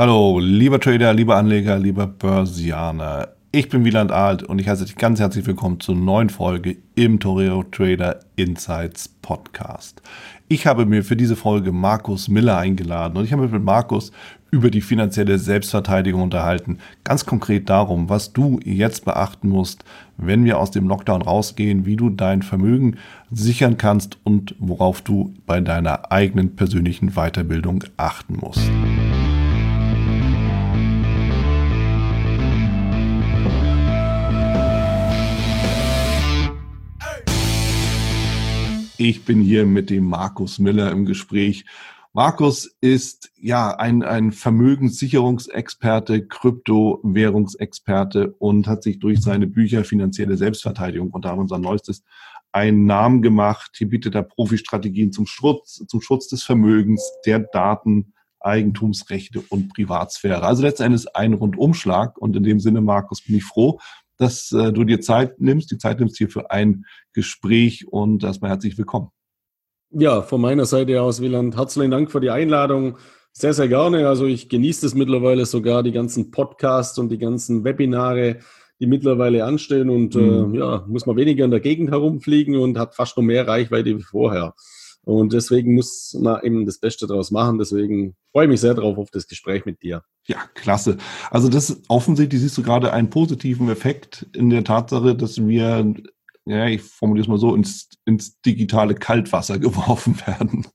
Hallo, lieber Trader, lieber Anleger, lieber Börsianer. Ich bin Wieland Alt und ich heiße dich ganz herzlich willkommen zur neuen Folge im Toreo Trader Insights Podcast. Ich habe mir für diese Folge Markus Miller eingeladen und ich habe mich mit Markus über die finanzielle Selbstverteidigung unterhalten. Ganz konkret darum, was du jetzt beachten musst, wenn wir aus dem Lockdown rausgehen, wie du dein Vermögen sichern kannst und worauf du bei deiner eigenen persönlichen Weiterbildung achten musst. Ich bin hier mit dem Markus Miller im Gespräch. Markus ist ja ein, ein Vermögenssicherungsexperte, Kryptowährungsexperte und hat sich durch seine Bücher Finanzielle Selbstverteidigung, unter anderem sein neuestes, einen Namen gemacht. Hier bietet er Profi-Strategien zum Schutz, zum Schutz des Vermögens, der Daten, Eigentumsrechte und Privatsphäre. Also letztendlich ein Rundumschlag. Und in dem Sinne, Markus, bin ich froh, dass äh, du dir Zeit nimmst, die Zeit nimmst hier für ein Gespräch und erstmal herzlich willkommen. Ja, von meiner Seite aus, Wieland, herzlichen Dank für die Einladung. Sehr, sehr gerne. Also ich genieße es mittlerweile sogar, die ganzen Podcasts und die ganzen Webinare, die mittlerweile anstehen und mhm. äh, ja, muss man weniger in der Gegend herumfliegen und hat fast noch mehr Reichweite wie vorher. Und deswegen muss man eben das Beste daraus machen. Deswegen freue ich mich sehr darauf auf das Gespräch mit dir. Ja, klasse. Also das offensichtlich siehst du gerade einen positiven Effekt in der Tatsache, dass wir, ja, ich formuliere es mal so, ins, ins digitale Kaltwasser geworfen werden.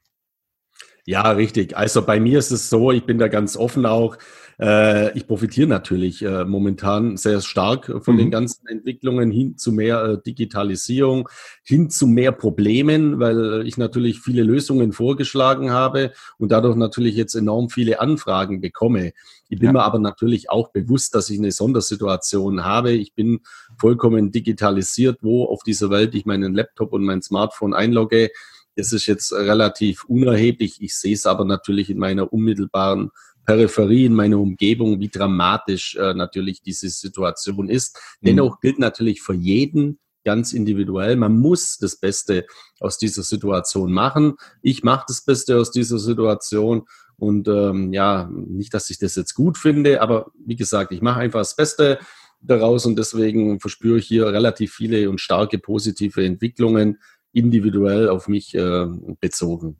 Ja, richtig. Also bei mir ist es so, ich bin da ganz offen auch. Äh, ich profitiere natürlich äh, momentan sehr stark von mhm. den ganzen Entwicklungen hin zu mehr äh, Digitalisierung, hin zu mehr Problemen, weil ich natürlich viele Lösungen vorgeschlagen habe und dadurch natürlich jetzt enorm viele Anfragen bekomme. Ich bin ja. mir aber natürlich auch bewusst, dass ich eine Sondersituation habe. Ich bin vollkommen digitalisiert, wo auf dieser Welt ich meinen Laptop und mein Smartphone einlogge. Das ist jetzt relativ unerheblich. Ich sehe es aber natürlich in meiner unmittelbaren Peripherie, in meiner Umgebung, wie dramatisch äh, natürlich diese Situation ist. Mhm. Dennoch gilt natürlich für jeden ganz individuell. Man muss das Beste aus dieser Situation machen. Ich mache das Beste aus dieser Situation. Und ähm, ja, nicht, dass ich das jetzt gut finde, aber wie gesagt, ich mache einfach das Beste daraus und deswegen verspüre ich hier relativ viele und starke positive Entwicklungen individuell auf mich äh, bezogen.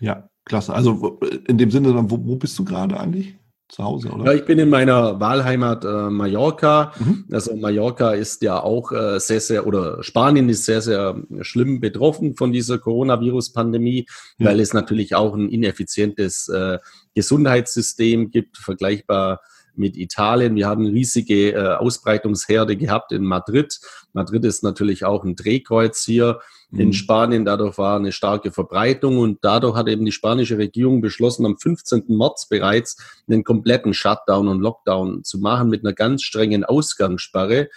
Ja, klasse. Also in dem Sinne, wo, wo bist du gerade eigentlich? Zu Hause, oder? Ja, ich bin in meiner Wahlheimat äh, Mallorca. Mhm. Also Mallorca ist ja auch äh, sehr, sehr, oder Spanien ist sehr, sehr schlimm betroffen von dieser Coronavirus-Pandemie, ja. weil es natürlich auch ein ineffizientes äh, Gesundheitssystem gibt, vergleichbar mit Italien. Wir haben riesige äh, Ausbreitungsherde gehabt in Madrid. Madrid ist natürlich auch ein Drehkreuz hier. In Spanien. Dadurch war eine starke Verbreitung und dadurch hat eben die spanische Regierung beschlossen, am 15. März bereits einen kompletten Shutdown und Lockdown zu machen mit einer ganz strengen Ausgangssperre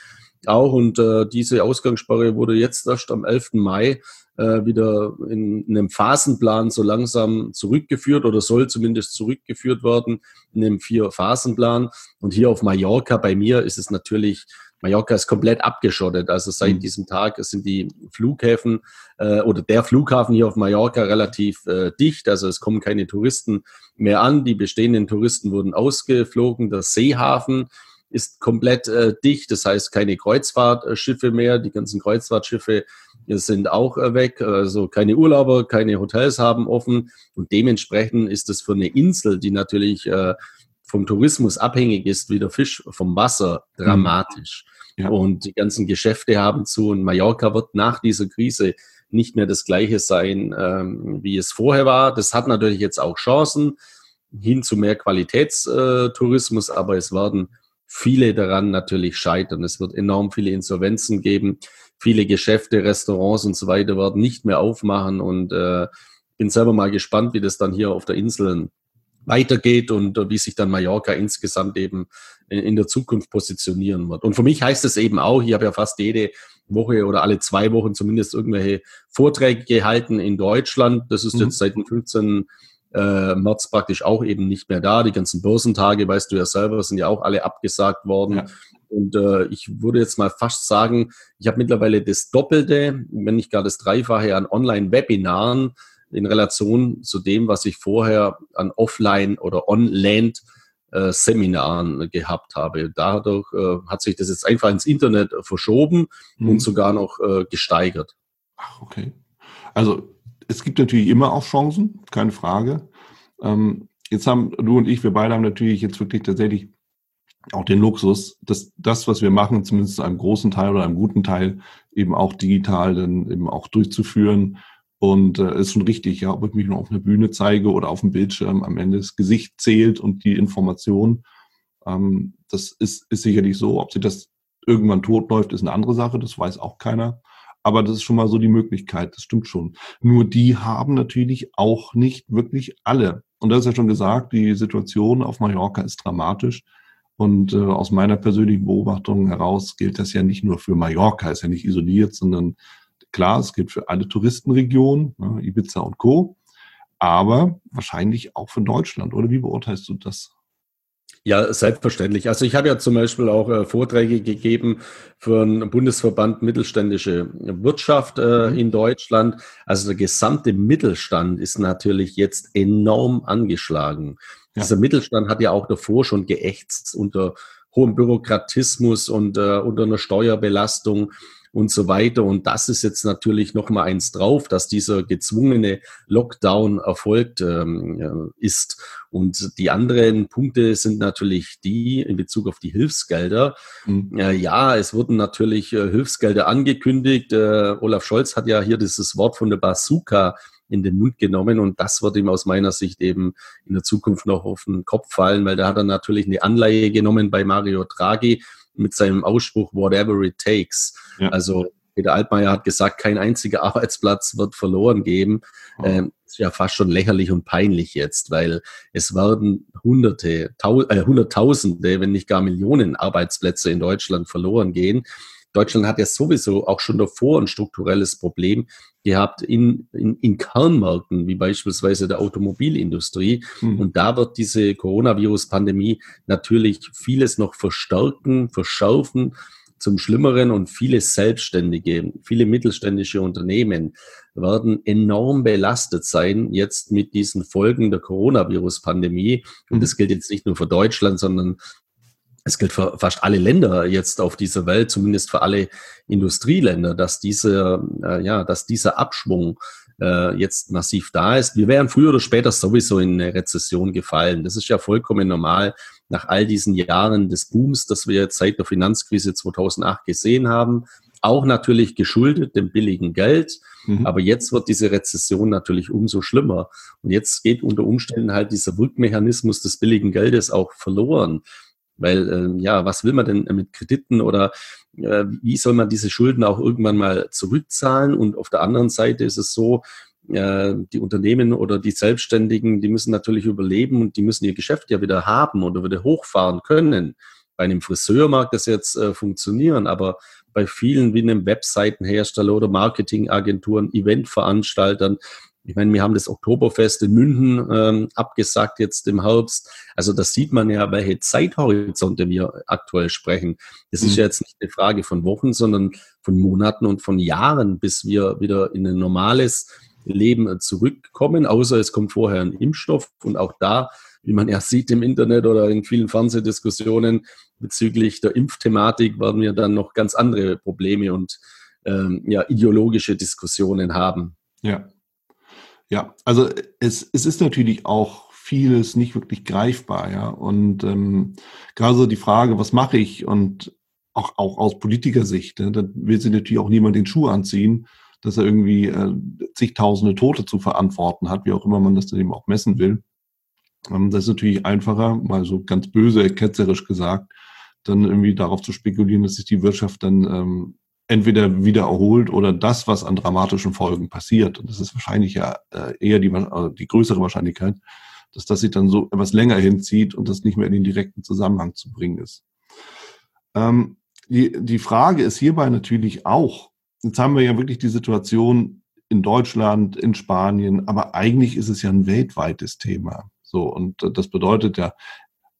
auch. Und äh, diese Ausgangssperre wurde jetzt erst am 11. Mai äh, wieder in, in einem Phasenplan so langsam zurückgeführt oder soll zumindest zurückgeführt werden in einem Vier-Phasenplan. Und hier auf Mallorca, bei mir ist es natürlich Mallorca ist komplett abgeschottet. Also seit mhm. diesem Tag sind die Flughäfen äh, oder der Flughafen hier auf Mallorca relativ äh, dicht. Also es kommen keine Touristen mehr an. Die bestehenden Touristen wurden ausgeflogen. Der Seehafen ist komplett äh, dicht. Das heißt keine Kreuzfahrtschiffe mehr. Die ganzen Kreuzfahrtschiffe sind auch äh, weg. Also keine Urlauber, keine Hotels haben offen. Und dementsprechend ist es für eine Insel, die natürlich äh, vom Tourismus abhängig ist, wie der Fisch vom Wasser, mhm. dramatisch. Ja. Und die ganzen Geschäfte haben zu. Und Mallorca wird nach dieser Krise nicht mehr das gleiche sein, ähm, wie es vorher war. Das hat natürlich jetzt auch Chancen hin zu mehr Qualitätstourismus, aber es werden viele daran natürlich scheitern. Es wird enorm viele Insolvenzen geben viele Geschäfte, Restaurants und so weiter werden nicht mehr aufmachen und äh, bin selber mal gespannt, wie das dann hier auf der Insel weitergeht und äh, wie sich dann Mallorca insgesamt eben in, der Zukunft positionieren wird. Und für mich heißt es eben auch, ich habe ja fast jede Woche oder alle zwei Wochen zumindest irgendwelche Vorträge gehalten in Deutschland. Das ist mhm. jetzt seit dem 15. Äh, März praktisch auch eben nicht mehr da. Die ganzen Börsentage, weißt du ja selber, sind ja auch alle abgesagt worden. Ja. Und äh, ich würde jetzt mal fast sagen, ich habe mittlerweile das Doppelte, wenn nicht gar das Dreifache an Online-Webinaren in Relation zu dem, was ich vorher an Offline- oder On-Land äh, Seminaren gehabt habe. Dadurch äh, hat sich das jetzt einfach ins Internet verschoben mhm. und sogar noch äh, gesteigert. Ach, okay. Also es gibt natürlich immer auch Chancen, keine Frage. Ähm, jetzt haben du und ich, wir beide haben natürlich jetzt wirklich tatsächlich auch den Luxus, dass das, was wir machen, zumindest zu einem großen Teil oder einem guten Teil, eben auch digital dann eben auch durchzuführen. Und äh, ist schon richtig, ja, ob ich mich nur auf einer Bühne zeige oder auf dem Bildschirm, am Ende das Gesicht zählt und die Information. Ähm, das ist, ist sicherlich so. Ob sie das irgendwann totläuft, ist eine andere Sache, das weiß auch keiner. Aber das ist schon mal so die Möglichkeit, das stimmt schon. Nur die haben natürlich auch nicht wirklich alle. Und das ist ja schon gesagt, die Situation auf Mallorca ist dramatisch. Und äh, aus meiner persönlichen Beobachtung heraus gilt das ja nicht nur für Mallorca, ist ja nicht isoliert, sondern klar, es gilt für alle Touristenregionen, ne, Ibiza und Co. Aber wahrscheinlich auch für Deutschland. Oder wie beurteilst du das? Ja, selbstverständlich. Also ich habe ja zum Beispiel auch äh, Vorträge gegeben für einen Bundesverband Mittelständische Wirtschaft äh, mhm. in Deutschland. Also der gesamte Mittelstand ist natürlich jetzt enorm angeschlagen. Ja. Dieser Mittelstand hat ja auch davor schon geächtzt unter hohem Bürokratismus und äh, unter einer Steuerbelastung und so weiter. Und das ist jetzt natürlich noch mal eins drauf, dass dieser gezwungene Lockdown erfolgt ähm, ist. Und die anderen Punkte sind natürlich die in Bezug auf die Hilfsgelder. Mhm. Äh, ja, es wurden natürlich äh, Hilfsgelder angekündigt. Äh, Olaf Scholz hat ja hier dieses Wort von der Bazooka in den Mund genommen und das wird ihm aus meiner Sicht eben in der Zukunft noch auf den Kopf fallen, weil da hat er natürlich eine Anleihe genommen bei Mario Draghi mit seinem Ausspruch Whatever it takes. Ja. Also Peter Altmaier hat gesagt, kein einziger Arbeitsplatz wird verloren geben. Oh. Ähm, ist ja fast schon lächerlich und peinlich jetzt, weil es werden Hunderte, Tau äh, Hunderttausende, wenn nicht gar Millionen Arbeitsplätze in Deutschland verloren gehen. Deutschland hat ja sowieso auch schon davor ein strukturelles Problem gehabt in, in, in Kernmärkten, wie beispielsweise der Automobilindustrie. Mhm. Und da wird diese Coronavirus-Pandemie natürlich vieles noch verstärken, verschärfen zum Schlimmeren und viele Selbstständige, viele mittelständische Unternehmen werden enorm belastet sein jetzt mit diesen Folgen der Coronavirus-Pandemie. Und mhm. das gilt jetzt nicht nur für Deutschland, sondern es gilt für fast alle Länder jetzt auf dieser Welt, zumindest für alle Industrieländer, dass diese, äh, ja, dass dieser Abschwung äh, jetzt massiv da ist. Wir wären früher oder später sowieso in eine Rezession gefallen. Das ist ja vollkommen normal nach all diesen Jahren des Booms, das wir jetzt seit der Finanzkrise 2008 gesehen haben. Auch natürlich geschuldet dem billigen Geld. Mhm. Aber jetzt wird diese Rezession natürlich umso schlimmer. Und jetzt geht unter Umständen halt dieser Wirkmechanismus des billigen Geldes auch verloren. Weil, äh, ja, was will man denn mit Krediten oder äh, wie soll man diese Schulden auch irgendwann mal zurückzahlen? Und auf der anderen Seite ist es so, äh, die Unternehmen oder die Selbstständigen, die müssen natürlich überleben und die müssen ihr Geschäft ja wieder haben oder wieder hochfahren können. Bei einem Friseur mag das jetzt äh, funktionieren, aber bei vielen wie einem Webseitenhersteller oder Marketingagenturen, Eventveranstaltern, ich meine, wir haben das Oktoberfest in München ähm, abgesagt jetzt im Herbst. Also das sieht man ja, welche Zeithorizonte wir aktuell sprechen. Das mhm. ist ja jetzt nicht eine Frage von Wochen, sondern von Monaten und von Jahren, bis wir wieder in ein normales Leben zurückkommen, außer es kommt vorher ein Impfstoff. Und auch da, wie man ja sieht im Internet oder in vielen Fernsehdiskussionen bezüglich der Impfthematik, werden wir dann noch ganz andere Probleme und ähm, ja, ideologische Diskussionen haben. Ja, ja, also es, es ist natürlich auch vieles nicht wirklich greifbar, ja. Und ähm, gerade so die Frage, was mache ich? Und auch, auch aus Politikersicht, ne, dann will sich natürlich auch niemand den Schuh anziehen, dass er irgendwie äh, zigtausende Tote zu verantworten hat, wie auch immer man das dann eben auch messen will. Ähm, das ist natürlich einfacher, mal so ganz böse, ketzerisch gesagt, dann irgendwie darauf zu spekulieren, dass sich die Wirtschaft dann ähm, entweder wieder erholt oder das, was an dramatischen Folgen passiert. Und das ist wahrscheinlich ja äh, eher die, äh, die größere Wahrscheinlichkeit, dass das sich dann so etwas länger hinzieht und das nicht mehr in den direkten Zusammenhang zu bringen ist. Ähm, die, die Frage ist hierbei natürlich auch, jetzt haben wir ja wirklich die Situation in Deutschland, in Spanien, aber eigentlich ist es ja ein weltweites Thema. So, und das bedeutet ja,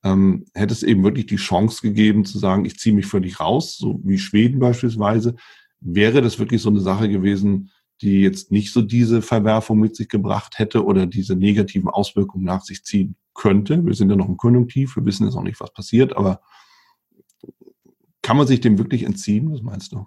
ähm, hätte es eben wirklich die Chance gegeben zu sagen, ich ziehe mich völlig raus, so wie Schweden beispielsweise, wäre das wirklich so eine Sache gewesen, die jetzt nicht so diese Verwerfung mit sich gebracht hätte oder diese negativen Auswirkungen nach sich ziehen könnte. Wir sind ja noch im Konjunktiv, wir wissen jetzt noch nicht, was passiert, aber kann man sich dem wirklich entziehen? Was meinst du?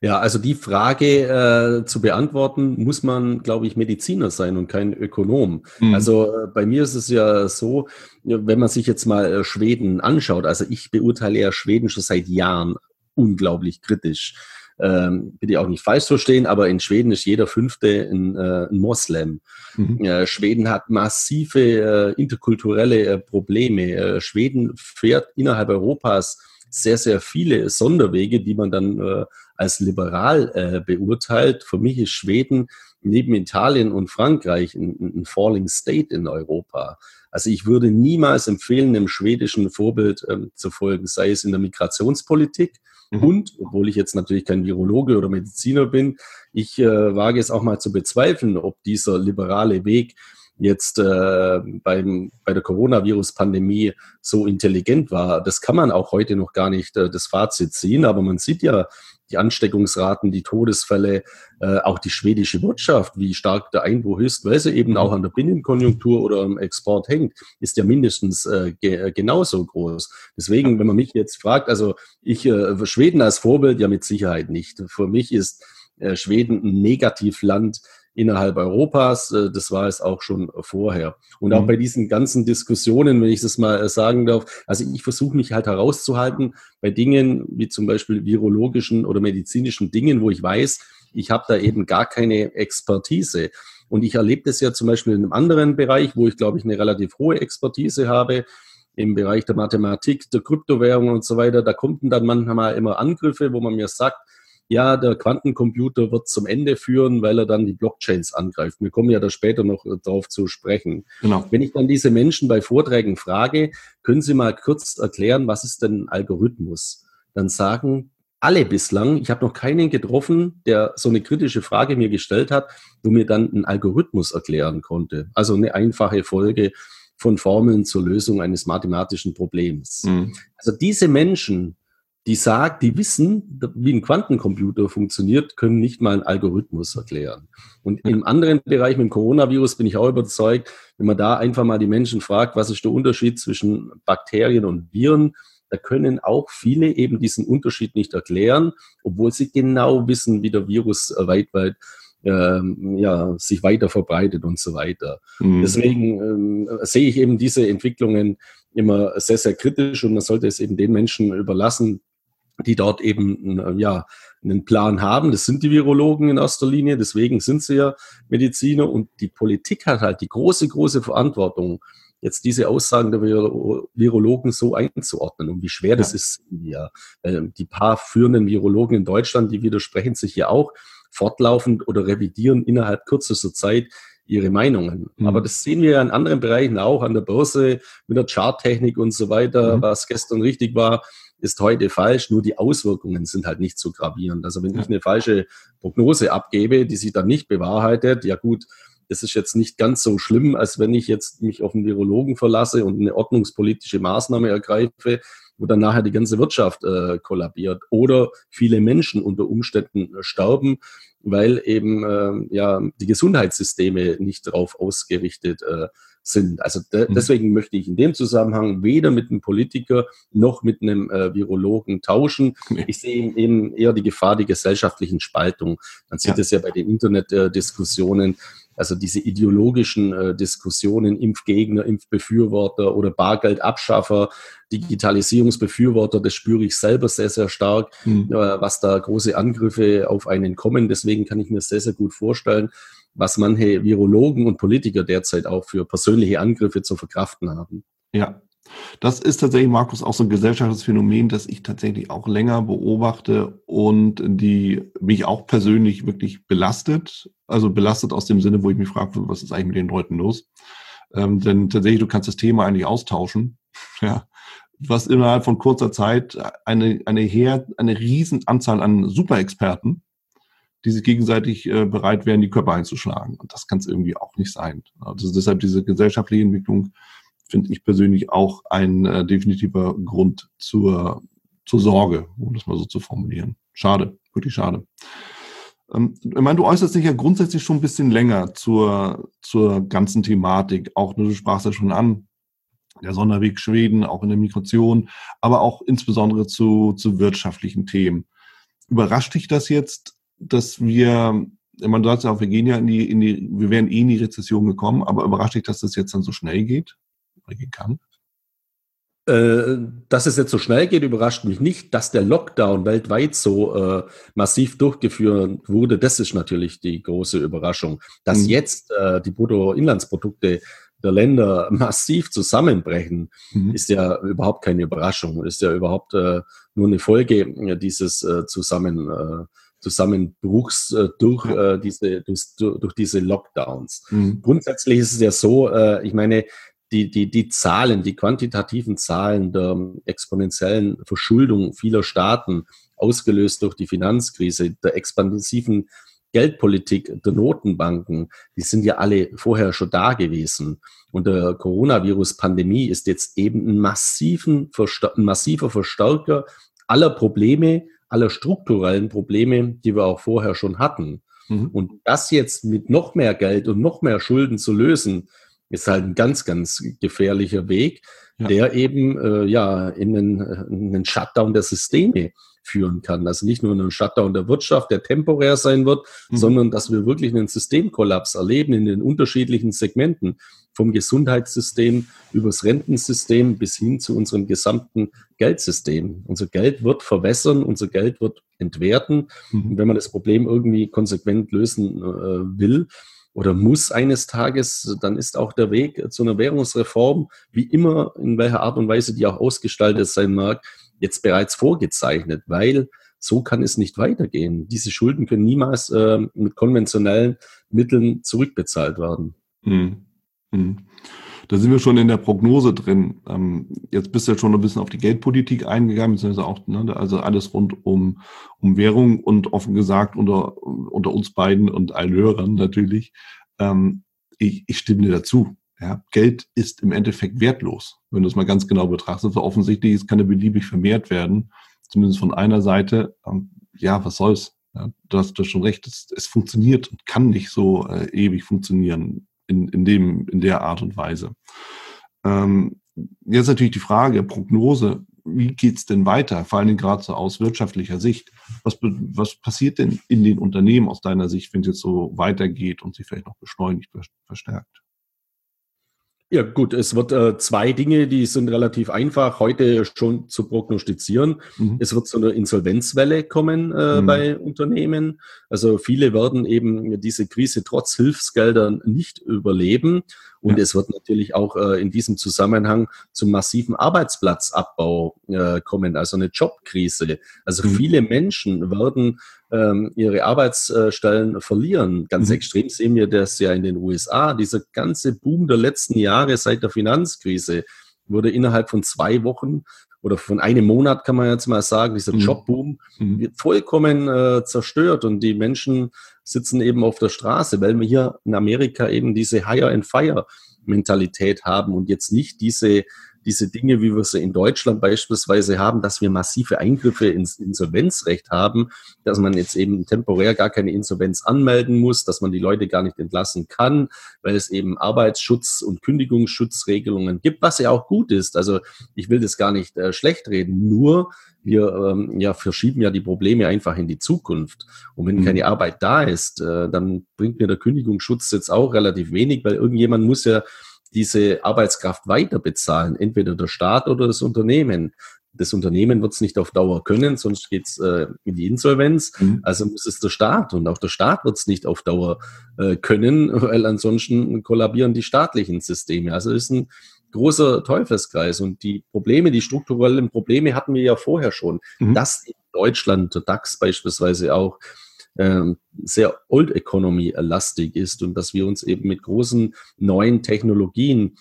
Ja, also die Frage äh, zu beantworten, muss man, glaube ich, Mediziner sein und kein Ökonom. Mhm. Also äh, bei mir ist es ja so, wenn man sich jetzt mal äh, Schweden anschaut, also ich beurteile ja Schweden schon seit Jahren unglaublich kritisch. Ähm, bitte auch nicht falsch verstehen, aber in Schweden ist jeder Fünfte ein, äh, ein Moslem. Mhm. Äh, Schweden hat massive äh, interkulturelle äh, Probleme. Äh, Schweden fährt innerhalb Europas sehr, sehr viele Sonderwege, die man dann äh, als liberal äh, beurteilt. Für mich ist Schweden neben Italien und Frankreich ein, ein Falling State in Europa. Also ich würde niemals empfehlen, dem schwedischen Vorbild ähm, zu folgen, sei es in der Migrationspolitik mhm. und, obwohl ich jetzt natürlich kein Virologe oder Mediziner bin, ich äh, wage es auch mal zu bezweifeln, ob dieser liberale Weg jetzt äh, beim, bei der Coronavirus-Pandemie so intelligent war. Das kann man auch heute noch gar nicht äh, das Fazit ziehen, aber man sieht ja die Ansteckungsraten, die Todesfälle, äh, auch die schwedische Wirtschaft, wie stark der Einbruch ist, weil sie eben auch an der Binnenkonjunktur oder am Export hängt, ist ja mindestens äh, ge äh, genauso groß. Deswegen, wenn man mich jetzt fragt, also ich äh, Schweden als Vorbild ja mit Sicherheit nicht. Für mich ist äh, Schweden ein Negativland innerhalb Europas. Äh, das war es auch schon vorher. Und auch mhm. bei diesen ganzen Diskussionen, wenn ich das mal äh, sagen darf, also ich versuche mich halt herauszuhalten bei Dingen wie zum Beispiel virologischen oder medizinischen Dingen, wo ich weiß, ich habe da eben gar keine Expertise. Und ich erlebe das ja zum Beispiel in einem anderen Bereich, wo ich glaube ich eine relativ hohe Expertise habe im Bereich der Mathematik, der Kryptowährung und so weiter. Da kommen dann manchmal immer Angriffe, wo man mir sagt, ja, der Quantencomputer wird zum Ende führen, weil er dann die Blockchains angreift. Wir kommen ja da später noch darauf zu sprechen. Genau. Wenn ich dann diese Menschen bei Vorträgen frage, können Sie mal kurz erklären, was ist denn ein Algorithmus? Dann sagen alle bislang, ich habe noch keinen getroffen, der so eine kritische Frage mir gestellt hat, wo mir dann einen Algorithmus erklären konnte. Also eine einfache Folge von Formeln zur Lösung eines mathematischen Problems. Mhm. Also diese Menschen, die sagt, die wissen, wie ein Quantencomputer funktioniert, können nicht mal einen Algorithmus erklären. Und im anderen Bereich mit dem Coronavirus bin ich auch überzeugt, wenn man da einfach mal die Menschen fragt, was ist der Unterschied zwischen Bakterien und Viren, da können auch viele eben diesen Unterschied nicht erklären, obwohl sie genau wissen, wie der Virus äh, weit, weit ähm, ja, sich weiter verbreitet und so weiter. Mhm. Deswegen ähm, sehe ich eben diese Entwicklungen immer sehr, sehr kritisch und man sollte es eben den Menschen überlassen, die dort eben äh, ja einen Plan haben. Das sind die Virologen in erster Linie, deswegen sind sie ja Mediziner und die Politik hat halt die große, große Verantwortung, jetzt diese Aussagen der Virologen so einzuordnen und wie schwer ja. das ist. Ja, die paar führenden Virologen in Deutschland, die widersprechen sich ja auch fortlaufend oder revidieren innerhalb kürzester Zeit ihre Meinungen. Mhm. Aber das sehen wir ja in anderen Bereichen auch, an der Börse, mit der Charttechnik und so weiter, mhm. was gestern richtig war ist heute falsch, nur die Auswirkungen sind halt nicht so gravierend. Also wenn ja. ich eine falsche Prognose abgebe, die sich dann nicht bewahrheitet, ja gut, das ist jetzt nicht ganz so schlimm, als wenn ich jetzt mich auf einen Virologen verlasse und eine ordnungspolitische Maßnahme ergreife, wo dann nachher die ganze Wirtschaft äh, kollabiert oder viele Menschen unter Umständen äh, sterben, weil eben äh, ja die Gesundheitssysteme nicht darauf ausgerichtet äh, sind. Also de mhm. deswegen möchte ich in dem Zusammenhang weder mit einem Politiker noch mit einem äh, Virologen tauschen. Ich sehe eben eher die Gefahr der gesellschaftlichen Spaltung. Man sieht es ja. ja bei den Internetdiskussionen. Also diese ideologischen äh, Diskussionen, Impfgegner, Impfbefürworter oder Bargeldabschaffer, Digitalisierungsbefürworter, das spüre ich selber sehr, sehr stark, mhm. äh, was da große Angriffe auf einen kommen. Deswegen kann ich mir sehr, sehr gut vorstellen, was manche Virologen und Politiker derzeit auch für persönliche Angriffe zu verkraften haben. Ja, das ist tatsächlich, Markus, auch so ein gesellschaftliches Phänomen, das ich tatsächlich auch länger beobachte und die mich auch persönlich wirklich belastet. Also belastet aus dem Sinne, wo ich mich frage, was ist eigentlich mit den Leuten los? Ähm, denn tatsächlich, du kannst das Thema eigentlich austauschen. Ja. Was innerhalb von kurzer Zeit eine, eine, Her eine riesen Anzahl an Superexperten die sich gegenseitig äh, bereit wären, die Körper einzuschlagen. Und das kann es irgendwie auch nicht sein. Also deshalb diese gesellschaftliche Entwicklung finde ich persönlich auch ein äh, definitiver Grund zur, zur Sorge, um das mal so zu formulieren. Schade, wirklich schade. Ähm, ich meine, du äußerst dich ja grundsätzlich schon ein bisschen länger zur, zur ganzen Thematik. Auch du sprachst ja schon an, der Sonderweg Schweden, auch in der Migration, aber auch insbesondere zu, zu wirtschaftlichen Themen. Überrascht dich das jetzt, dass wir, man sagt ja auch, wir gehen ja in die, in die, wir wären eh in die Rezession gekommen, aber überrascht dich, dass das jetzt dann so schnell geht oder gehen kann? Äh, dass es jetzt so schnell geht, überrascht mich nicht. Dass der Lockdown weltweit so äh, massiv durchgeführt wurde, das ist natürlich die große Überraschung. Dass mhm. jetzt äh, die Bruttoinlandsprodukte der Länder massiv zusammenbrechen, mhm. ist ja überhaupt keine Überraschung. Ist ja überhaupt äh, nur eine Folge dieses äh, Zusammen, äh, Zusammenbruchs äh, durch, äh, diese, durch, durch diese Lockdowns. Mhm. Grundsätzlich ist es ja so, äh, ich meine, die, die, die Zahlen, die quantitativen Zahlen der exponentiellen Verschuldung vieler Staaten, ausgelöst durch die Finanzkrise, der expansiven Geldpolitik der Notenbanken, die sind ja alle vorher schon da gewesen. Und der Coronavirus-Pandemie ist jetzt eben ein, massiven, ein massiver Verstärker aller Probleme, aller strukturellen Probleme, die wir auch vorher schon hatten. Mhm. Und das jetzt mit noch mehr Geld und noch mehr Schulden zu lösen, ist halt ein ganz, ganz gefährlicher Weg, ja. der eben äh, ja in einen, in einen Shutdown der Systeme führen kann. Also nicht nur einen Shutdown der Wirtschaft, der temporär sein wird, mhm. sondern dass wir wirklich einen Systemkollaps erleben in den unterschiedlichen Segmenten, vom Gesundheitssystem übers Rentensystem bis hin zu unserem gesamten Geldsystem. Unser Geld wird verwässern, unser Geld wird entwerten. Mhm. Und wenn man das Problem irgendwie konsequent lösen äh, will, oder muss eines Tages, dann ist auch der Weg zu einer Währungsreform, wie immer, in welcher Art und Weise die auch ausgestaltet sein mag, jetzt bereits vorgezeichnet, weil so kann es nicht weitergehen. Diese Schulden können niemals äh, mit konventionellen Mitteln zurückbezahlt werden. Hm. Hm. Da sind wir schon in der Prognose drin. Ähm, jetzt bist du ja schon ein bisschen auf die Geldpolitik eingegangen, beziehungsweise auch, ne, also alles rund um, um Währung und offen gesagt unter, unter uns beiden und allen Hörern natürlich. Ähm, ich, ich stimme dir dazu. Ja, Geld ist im Endeffekt wertlos, wenn du es mal ganz genau betrachtest. So offensichtlich es kann ja beliebig vermehrt werden, zumindest von einer Seite. Ähm, ja, was soll's? Ja, du hast, du hast schon recht, es, es funktioniert und kann nicht so äh, ewig funktionieren in, in, dem, in der Art und Weise. Ähm, jetzt natürlich die Frage, Prognose, wie geht's denn weiter, vor Dingen gerade so aus wirtschaftlicher Sicht? Was, was passiert denn in den Unternehmen aus deiner Sicht, wenn es jetzt so weitergeht und sich vielleicht noch beschleunigt, verstärkt? Ja, gut, es wird äh, zwei Dinge, die sind relativ einfach heute schon zu prognostizieren. Mhm. Es wird zu einer Insolvenzwelle kommen äh, mhm. bei Unternehmen. Also viele werden eben diese Krise trotz Hilfsgeldern nicht überleben. Und ja. es wird natürlich auch äh, in diesem Zusammenhang zum massiven Arbeitsplatzabbau äh, kommen, also eine Jobkrise. Also mhm. viele Menschen werden ähm, ihre Arbeitsstellen verlieren. Ganz mhm. extrem sehen wir das ja in den USA. Dieser ganze Boom der letzten Jahre seit der Finanzkrise wurde innerhalb von zwei Wochen oder von einem Monat kann man jetzt mal sagen, dieser mhm. Jobboom mhm. wird vollkommen äh, zerstört und die Menschen sitzen eben auf der Straße, weil wir hier in Amerika eben diese Hire and Fire Mentalität haben und jetzt nicht diese diese Dinge, wie wir sie in Deutschland beispielsweise haben, dass wir massive Eingriffe ins Insolvenzrecht haben, dass man jetzt eben temporär gar keine Insolvenz anmelden muss, dass man die Leute gar nicht entlassen kann, weil es eben Arbeitsschutz- und Kündigungsschutzregelungen gibt, was ja auch gut ist. Also ich will das gar nicht äh, schlecht reden, nur wir ähm, ja, verschieben ja die Probleme einfach in die Zukunft. Und wenn mhm. keine Arbeit da ist, äh, dann bringt mir der Kündigungsschutz jetzt auch relativ wenig, weil irgendjemand muss ja diese Arbeitskraft weiter bezahlen, entweder der Staat oder das Unternehmen. Das Unternehmen wird es nicht auf Dauer können, sonst geht es äh, in die Insolvenz. Mhm. Also muss es der Staat und auch der Staat wird es nicht auf Dauer äh, können, weil ansonsten kollabieren die staatlichen Systeme. Also es ist ein großer Teufelskreis und die Probleme, die strukturellen Probleme hatten wir ja vorher schon. Mhm. Dass in Deutschland, der DAX beispielsweise auch, sehr Old Economy lastig ist und dass wir uns eben mit großen neuen Technologien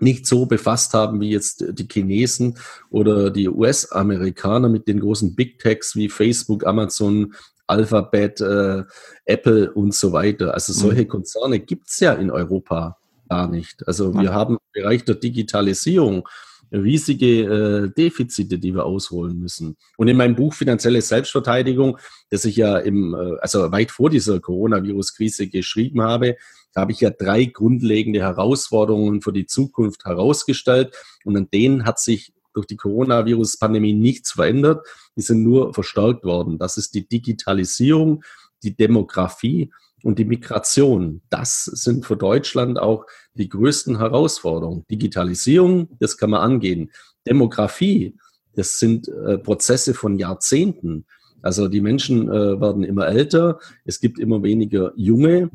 nicht so befasst haben wie jetzt die Chinesen oder die US-Amerikaner mit den großen Big Techs wie Facebook, Amazon, Alphabet, äh, Apple und so weiter. Also mhm. solche Konzerne gibt's ja in Europa gar nicht. Also wir haben im Bereich der Digitalisierung riesige äh, Defizite, die wir ausholen müssen. Und in meinem Buch Finanzielle Selbstverteidigung, das ich ja im, äh, also weit vor dieser Coronavirus-Krise geschrieben habe, da habe ich ja drei grundlegende Herausforderungen für die Zukunft herausgestellt. Und an denen hat sich durch die Coronavirus-Pandemie nichts verändert. Die sind nur verstärkt worden. Das ist die Digitalisierung, die Demografie und die Migration. Das sind für Deutschland auch die größten Herausforderungen. Digitalisierung, das kann man angehen. Demografie, das sind äh, Prozesse von Jahrzehnten. Also die Menschen äh, werden immer älter, es gibt immer weniger Junge.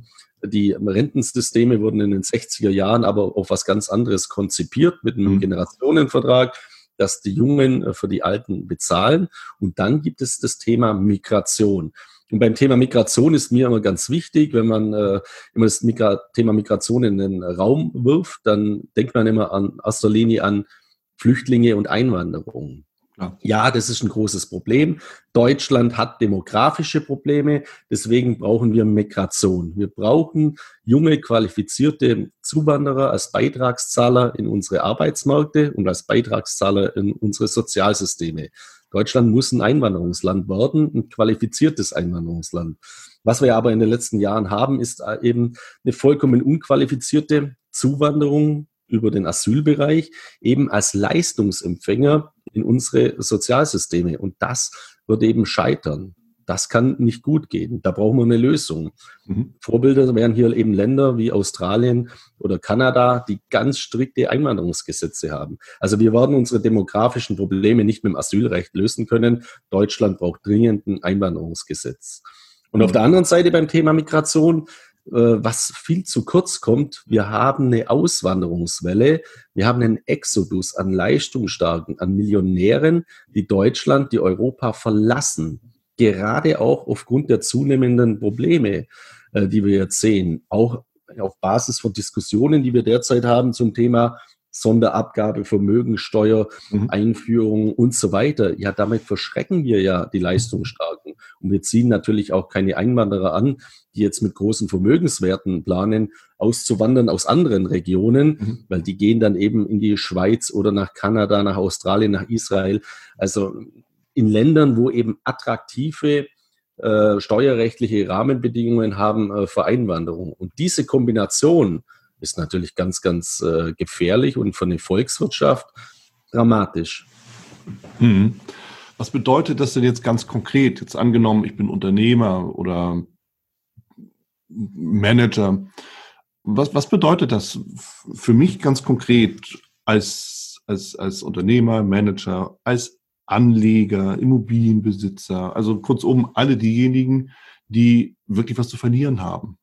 Die Rentensysteme wurden in den 60er Jahren aber auf was ganz anderes konzipiert mit einem mhm. Generationenvertrag, dass die Jungen äh, für die Alten bezahlen. Und dann gibt es das Thema Migration. Und beim Thema Migration ist mir immer ganz wichtig, wenn man äh, immer das Migra Thema Migration in den Raum wirft, dann denkt man immer an erster Linie an Flüchtlinge und Einwanderung. Ja. ja, das ist ein großes Problem. Deutschland hat demografische Probleme, deswegen brauchen wir Migration. Wir brauchen junge, qualifizierte Zuwanderer als Beitragszahler in unsere Arbeitsmärkte und als Beitragszahler in unsere Sozialsysteme. Deutschland muss ein Einwanderungsland werden, ein qualifiziertes Einwanderungsland. Was wir aber in den letzten Jahren haben, ist eben eine vollkommen unqualifizierte Zuwanderung über den Asylbereich, eben als Leistungsempfänger in unsere Sozialsysteme. Und das wird eben scheitern. Das kann nicht gut gehen. Da brauchen wir eine Lösung. Mhm. Vorbilder wären hier eben Länder wie Australien oder Kanada, die ganz strikte Einwanderungsgesetze haben. Also wir werden unsere demografischen Probleme nicht mit dem Asylrecht lösen können. Deutschland braucht dringend ein Einwanderungsgesetz. Und auf der anderen Seite beim Thema Migration, äh, was viel zu kurz kommt, wir haben eine Auswanderungswelle, wir haben einen Exodus an Leistungsstarken, an Millionären, die Deutschland, die Europa verlassen gerade auch aufgrund der zunehmenden Probleme, äh, die wir jetzt sehen, auch auf Basis von Diskussionen, die wir derzeit haben zum Thema Sonderabgabe, Vermögensteuer, mhm. Einführung und so weiter. Ja, damit verschrecken wir ja die Leistungsstarken. Und wir ziehen natürlich auch keine Einwanderer an, die jetzt mit großen Vermögenswerten planen, auszuwandern aus anderen Regionen, mhm. weil die gehen dann eben in die Schweiz oder nach Kanada, nach Australien, nach Israel. Also in Ländern, wo eben attraktive äh, steuerrechtliche Rahmenbedingungen haben äh, für Einwanderung. Und diese Kombination ist natürlich ganz, ganz äh, gefährlich und für eine Volkswirtschaft dramatisch. Hm. Was bedeutet das denn jetzt ganz konkret? Jetzt angenommen, ich bin Unternehmer oder Manager. Was, was bedeutet das für mich ganz konkret als, als, als Unternehmer, Manager, als Anleger, Immobilienbesitzer, also kurzum alle diejenigen, die wirklich was zu verlieren haben.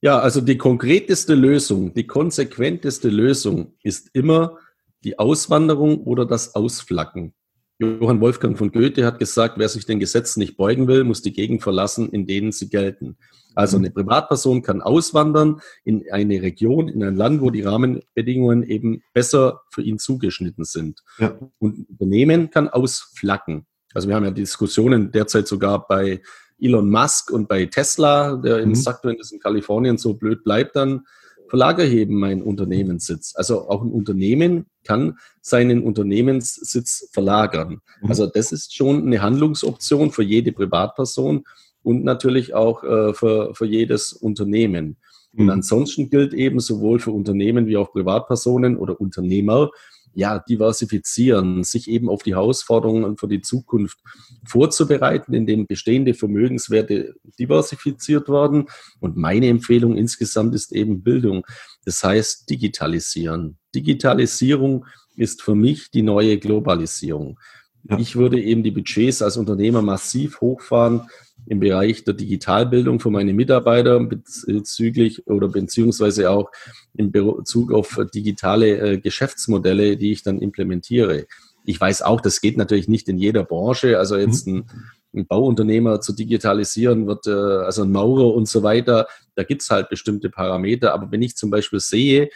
Ja, also die konkreteste Lösung, die konsequenteste Lösung ist immer die Auswanderung oder das Ausflacken. Johann Wolfgang von Goethe hat gesagt, wer sich den Gesetzen nicht beugen will, muss die Gegend verlassen, in denen sie gelten. Also eine Privatperson kann auswandern in eine Region, in ein Land, wo die Rahmenbedingungen eben besser für ihn zugeschnitten sind. Ja. Und ein Unternehmen kann ausflacken. Also wir haben ja Diskussionen derzeit sogar bei Elon Musk und bei Tesla, der mhm. sagt, wenn es in Kalifornien so blöd bleibt, dann Verlagerheben mein Unternehmenssitz. Also auch ein Unternehmen kann seinen Unternehmenssitz verlagern. Mhm. Also das ist schon eine Handlungsoption für jede Privatperson und natürlich auch äh, für, für jedes Unternehmen. Und mhm. ansonsten gilt eben sowohl für Unternehmen wie auch Privatpersonen oder Unternehmer, ja, diversifizieren, sich eben auf die Herausforderungen für die Zukunft vorzubereiten, indem bestehende Vermögenswerte diversifiziert werden. Und meine Empfehlung insgesamt ist eben Bildung. Das heißt, digitalisieren. Digitalisierung ist für mich die neue Globalisierung. Ja. Ich würde eben die Budgets als Unternehmer massiv hochfahren, im Bereich der Digitalbildung für meine Mitarbeiter bezüglich oder beziehungsweise auch in Bezug auf digitale äh, Geschäftsmodelle, die ich dann implementiere. Ich weiß auch, das geht natürlich nicht in jeder Branche. Also jetzt mhm. ein, ein Bauunternehmer zu digitalisieren wird, äh, also ein Maurer und so weiter, da gibt's halt bestimmte Parameter. Aber wenn ich zum Beispiel sehe,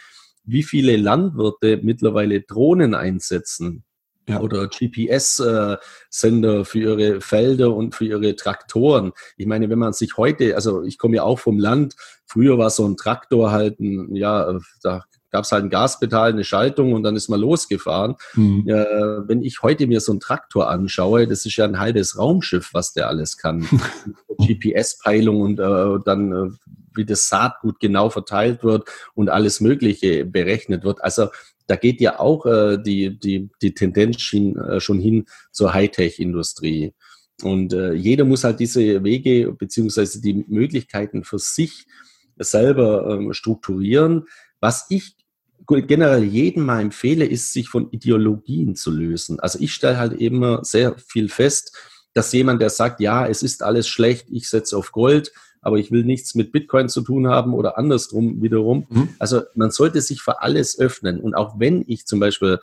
wie viele Landwirte mittlerweile Drohnen einsetzen, ja. oder GPS-Sender äh, für ihre Felder und für ihre Traktoren. Ich meine, wenn man sich heute, also ich komme ja auch vom Land, früher war so ein Traktor halt ein, ja, da gab es halt ein Gaspedal, eine Schaltung und dann ist man losgefahren. Mhm. Äh, wenn ich heute mir so einen Traktor anschaue, das ist ja ein halbes Raumschiff, was der alles kann. GPS-Peilung und äh, dann äh, wie das Saatgut genau verteilt wird und alles Mögliche berechnet wird. Also da geht ja auch äh, die, die, die Tendenz schon, äh, schon hin zur Hightech-Industrie. Und äh, jeder muss halt diese Wege beziehungsweise die Möglichkeiten für sich selber ähm, strukturieren. Was ich generell jedem mal empfehle, ist, sich von Ideologien zu lösen. Also ich stelle halt immer sehr viel fest, dass jemand, der sagt, ja, es ist alles schlecht, ich setze auf Gold, aber ich will nichts mit Bitcoin zu tun haben oder andersrum wiederum. Mhm. Also man sollte sich für alles öffnen. Und auch wenn ich zum Beispiel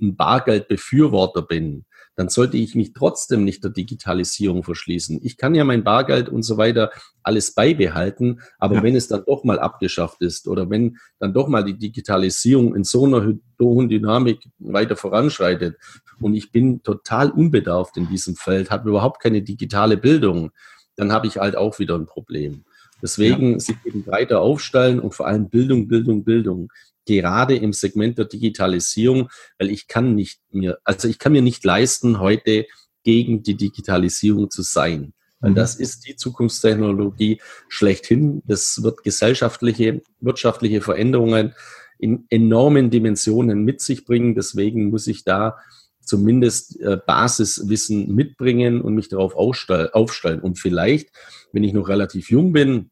ein Bargeldbefürworter bin, dann sollte ich mich trotzdem nicht der Digitalisierung verschließen. Ich kann ja mein Bargeld und so weiter alles beibehalten, aber ja. wenn es dann doch mal abgeschafft ist oder wenn dann doch mal die Digitalisierung in so einer hohen Dynamik weiter voranschreitet und ich bin total unbedarft in diesem Feld, habe überhaupt keine digitale Bildung, dann habe ich halt auch wieder ein Problem. Deswegen ja. sich eben breiter aufstellen und vor allem Bildung, Bildung, Bildung. Gerade im Segment der Digitalisierung, weil ich kann nicht mir, also ich kann mir nicht leisten, heute gegen die Digitalisierung zu sein. Weil mhm. das ist die Zukunftstechnologie schlechthin. Das wird gesellschaftliche, wirtschaftliche Veränderungen in enormen Dimensionen mit sich bringen. Deswegen muss ich da zumindest äh, Basiswissen mitbringen und mich darauf aufstellen. Und vielleicht, wenn ich noch relativ jung bin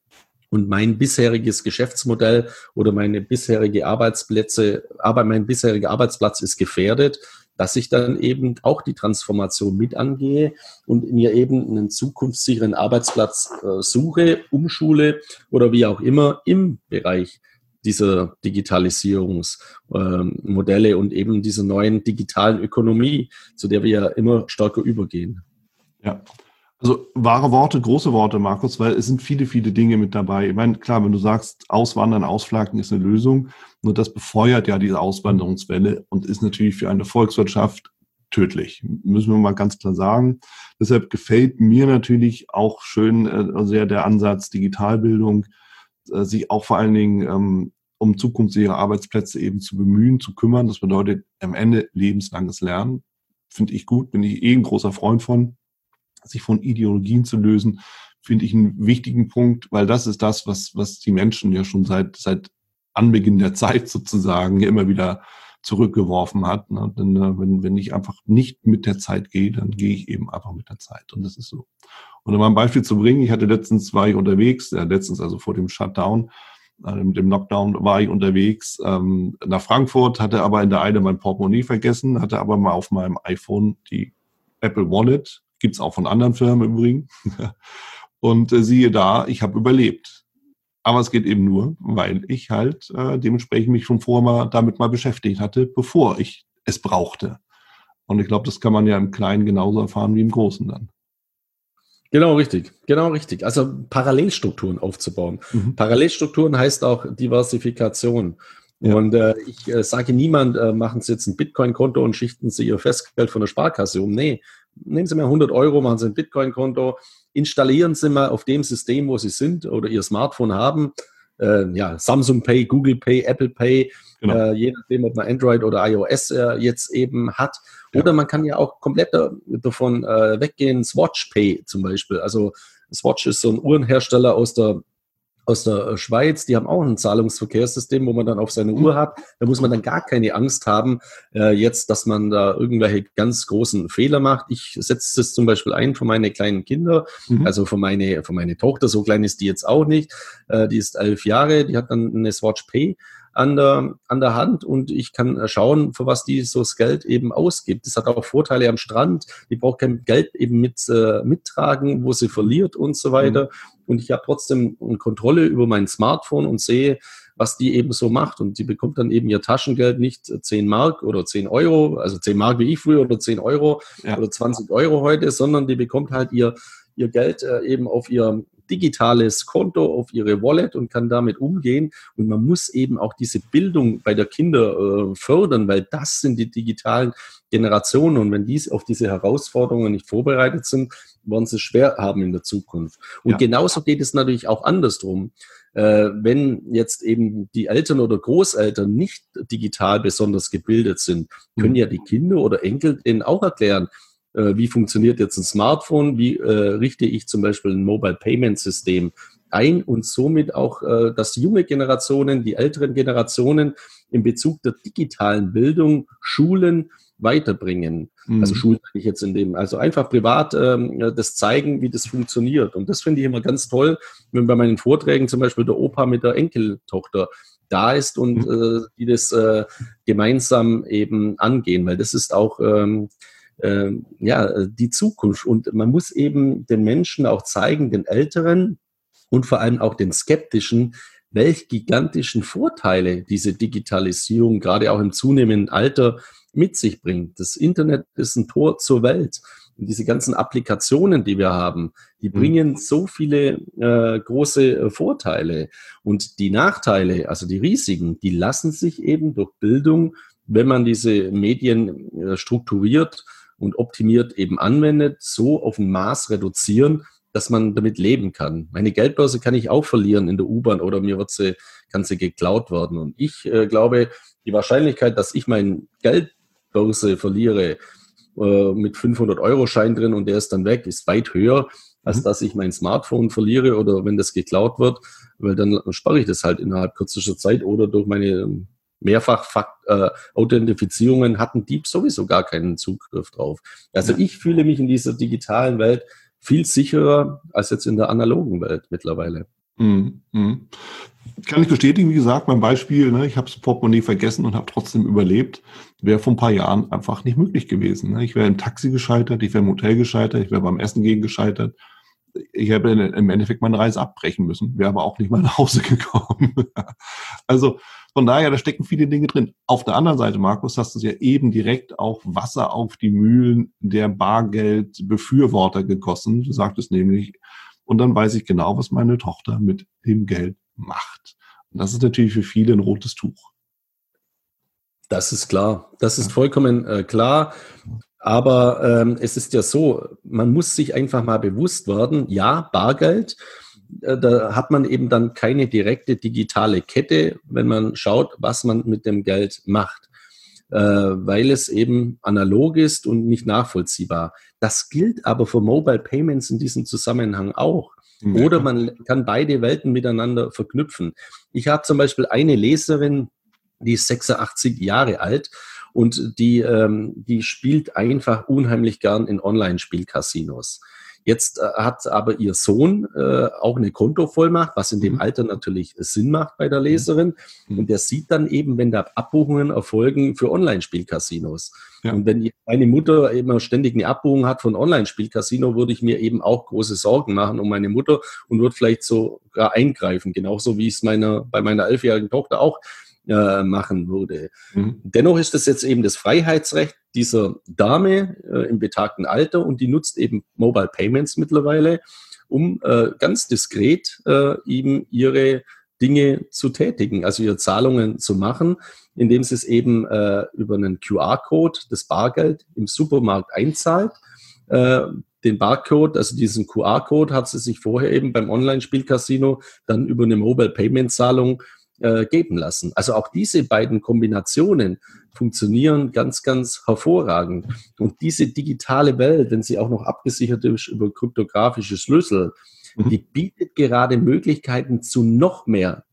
und mein bisheriges Geschäftsmodell oder meine bisherige Arbeitsplätze, aber mein bisheriger Arbeitsplatz ist gefährdet, dass ich dann eben auch die Transformation mit angehe und mir eben einen zukunftssicheren Arbeitsplatz äh, suche, umschule oder wie auch immer im Bereich dieser Digitalisierungsmodelle ähm, und eben dieser neuen digitalen Ökonomie, zu der wir ja immer stärker übergehen. Ja. Also wahre Worte, große Worte, Markus, weil es sind viele, viele Dinge mit dabei. Ich meine, klar, wenn du sagst, Auswandern, Ausflaggen ist eine Lösung, nur das befeuert ja diese Auswanderungswelle und ist natürlich für eine Volkswirtschaft tödlich. Müssen wir mal ganz klar sagen. Deshalb gefällt mir natürlich auch schön äh, sehr der Ansatz Digitalbildung, äh, sich auch vor allen Dingen ähm, um zukunftssichere Arbeitsplätze eben zu bemühen, zu kümmern. Das bedeutet am Ende lebenslanges Lernen. Finde ich gut, bin ich eh ein großer Freund von. Sich von Ideologien zu lösen, finde ich einen wichtigen Punkt, weil das ist das, was, was die Menschen ja schon seit, seit Anbeginn der Zeit sozusagen immer wieder zurückgeworfen hat. Ne? Denn äh, wenn, wenn ich einfach nicht mit der Zeit gehe, dann gehe ich eben einfach mit der Zeit. Und das ist so. Und um mal ein Beispiel zu bringen, ich hatte letztens, war ich unterwegs, ja, letztens also vor dem Shutdown, äh, mit dem Lockdown war ich unterwegs ähm, nach Frankfurt, hatte aber in der Eile mein Portemonnaie vergessen, hatte aber mal auf meinem iPhone die Apple Wallet, gibt's auch von anderen Firmen im Übrigen. Und äh, siehe da, ich habe überlebt. Aber es geht eben nur, weil ich halt äh, dementsprechend mich schon vorher mal damit mal beschäftigt hatte, bevor ich es brauchte. Und ich glaube, das kann man ja im Kleinen genauso erfahren wie im Großen dann. Genau richtig, genau richtig. Also Parallelstrukturen aufzubauen. Mhm. Parallelstrukturen heißt auch Diversifikation. Ja. Und äh, ich äh, sage niemand, äh, machen Sie jetzt ein Bitcoin-Konto und schichten Sie Ihr Festgeld von der Sparkasse um. Nee, nehmen Sie mal 100 Euro, machen Sie ein Bitcoin-Konto, installieren Sie mal auf dem System, wo Sie sind oder Ihr Smartphone haben, äh, ja, Samsung Pay, Google Pay, Apple Pay, genau. äh, je nachdem, ob man Android oder iOS äh, jetzt eben hat. Oder ja. man kann ja auch komplett davon äh, weggehen, Swatch Pay zum Beispiel. Also Swatch ist so ein Uhrenhersteller aus der aus der äh, Schweiz, die haben auch ein Zahlungsverkehrssystem, wo man dann auf seine Uhr hat. Da muss man dann gar keine Angst haben, äh, jetzt, dass man da irgendwelche ganz großen Fehler macht. Ich setze das zum Beispiel ein für meine kleinen Kinder, mhm. also für meine, für meine Tochter, so klein ist die jetzt auch nicht. Äh, die ist elf Jahre, die hat dann eine Swatch Pay an der, an der Hand und ich kann äh, schauen, für was die so das Geld eben ausgibt. Das hat auch Vorteile am Strand. Die braucht kein Geld eben mit, äh, mittragen, wo sie verliert und so weiter. Mhm. Und ich habe trotzdem eine Kontrolle über mein Smartphone und sehe, was die eben so macht. Und die bekommt dann eben ihr Taschengeld nicht 10 Mark oder 10 Euro, also 10 Mark wie ich früher oder 10 Euro ja. oder 20 Euro heute, sondern die bekommt halt ihr, ihr Geld äh, eben auf ihr digitales Konto auf ihre Wallet und kann damit umgehen. Und man muss eben auch diese Bildung bei der Kinder äh, fördern, weil das sind die digitalen Generationen. Und wenn die auf diese Herausforderungen nicht vorbereitet sind, werden sie es schwer haben in der Zukunft. Und ja. genauso geht es natürlich auch andersrum. äh, wenn jetzt eben die Eltern oder Großeltern nicht digital besonders gebildet sind, können mhm. ja die Kinder oder Enkel denen auch erklären, äh, wie funktioniert jetzt ein Smartphone, wie äh, richte ich zum Beispiel ein Mobile Payment System ein und somit auch, äh, dass junge Generationen, die älteren Generationen in Bezug der digitalen Bildung Schulen weiterbringen. Mhm. Also Schulen ich jetzt in dem, also einfach privat ähm, das zeigen, wie das funktioniert. Und das finde ich immer ganz toll, wenn bei meinen Vorträgen zum Beispiel der Opa mit der Enkeltochter da ist und mhm. äh, die das äh, gemeinsam eben angehen, weil das ist auch ähm, äh, ja die Zukunft. Und man muss eben den Menschen auch zeigen, den Älteren und vor allem auch den Skeptischen, welch gigantischen Vorteile diese Digitalisierung gerade auch im zunehmenden Alter mit sich bringt. Das Internet ist ein Tor zur Welt. Und diese ganzen Applikationen, die wir haben, die mhm. bringen so viele äh, große äh, Vorteile. Und die Nachteile, also die Risiken, die lassen sich eben durch Bildung, wenn man diese Medien äh, strukturiert und optimiert eben anwendet, so auf ein Maß reduzieren, dass man damit leben kann. Meine Geldbörse kann ich auch verlieren in der U-Bahn oder mir wird sie, kann sie geklaut werden. Und ich äh, glaube, die Wahrscheinlichkeit, dass ich mein Geld Börse verliere äh, mit 500 Euro Schein drin und der ist dann weg, ist weit höher, als mhm. dass ich mein Smartphone verliere oder wenn das geklaut wird, weil dann spare ich das halt innerhalb kürzester Zeit oder durch meine mehrfach äh, Authentifizierungen hat ein Dieb sowieso gar keinen Zugriff drauf. Also ich fühle mich in dieser digitalen Welt viel sicherer als jetzt in der analogen Welt mittlerweile. Mhm. Mhm. Kann ich bestätigen, wie gesagt, mein Beispiel, ne, ich habe das Portemonnaie vergessen und habe trotzdem überlebt, wäre vor ein paar Jahren einfach nicht möglich gewesen. Ne? Ich wäre im Taxi gescheitert, ich wäre im Hotel gescheitert, ich wäre beim Essen gegen gescheitert. Ich hätte im Endeffekt meine Reise abbrechen müssen, wäre aber auch nicht mal nach Hause gekommen. also von daher, da stecken viele Dinge drin. Auf der anderen Seite, Markus, hast du ja eben direkt auch Wasser auf die Mühlen der Bargeldbefürworter gegossen. Du sagtest nämlich, und dann weiß ich genau, was meine Tochter mit dem Geld macht. Und das ist natürlich für viele ein rotes Tuch. Das ist klar. Das ist vollkommen äh, klar. Aber ähm, es ist ja so, man muss sich einfach mal bewusst werden, ja, Bargeld, da hat man eben dann keine direkte digitale Kette, wenn man schaut, was man mit dem Geld macht, äh, weil es eben analog ist und nicht nachvollziehbar. Das gilt aber für Mobile Payments in diesem Zusammenhang auch. Oder man kann beide Welten miteinander verknüpfen. Ich habe zum Beispiel eine Leserin, die ist 86 Jahre alt und die, ähm, die spielt einfach unheimlich gern in Online-Spielcasinos. Jetzt äh, hat aber ihr Sohn äh, auch eine Kontovollmacht, was in dem mhm. Alter natürlich Sinn macht bei der mhm. Leserin. Mhm. Und der sieht dann eben, wenn da Abbuchungen erfolgen für Online-Spielcasinos. Ja. Und wenn meine Mutter immer ständig eine Abbuchung hat von Online-Spielcasino, würde ich mir eben auch große Sorgen machen um meine Mutter und würde vielleicht sogar eingreifen. Genauso wie es meiner, bei meiner elfjährigen Tochter auch äh, machen würde. Mhm. Dennoch ist es jetzt eben das Freiheitsrecht dieser Dame äh, im betagten Alter und die nutzt eben Mobile Payments mittlerweile, um äh, ganz diskret äh, eben ihre Dinge zu tätigen, also ihre Zahlungen zu machen, indem sie es eben äh, über einen QR-Code, das Bargeld im Supermarkt einzahlt. Den Barcode, also diesen QR-Code, hat sie sich vorher eben beim Online-Spielcasino dann über eine Mobile Payment-Zahlung äh, geben lassen. Also auch diese beiden Kombinationen funktionieren ganz, ganz hervorragend. Und diese digitale Welt, wenn sie auch noch abgesichert ist über kryptografische Schlüssel, mhm. die bietet gerade Möglichkeiten zu noch mehr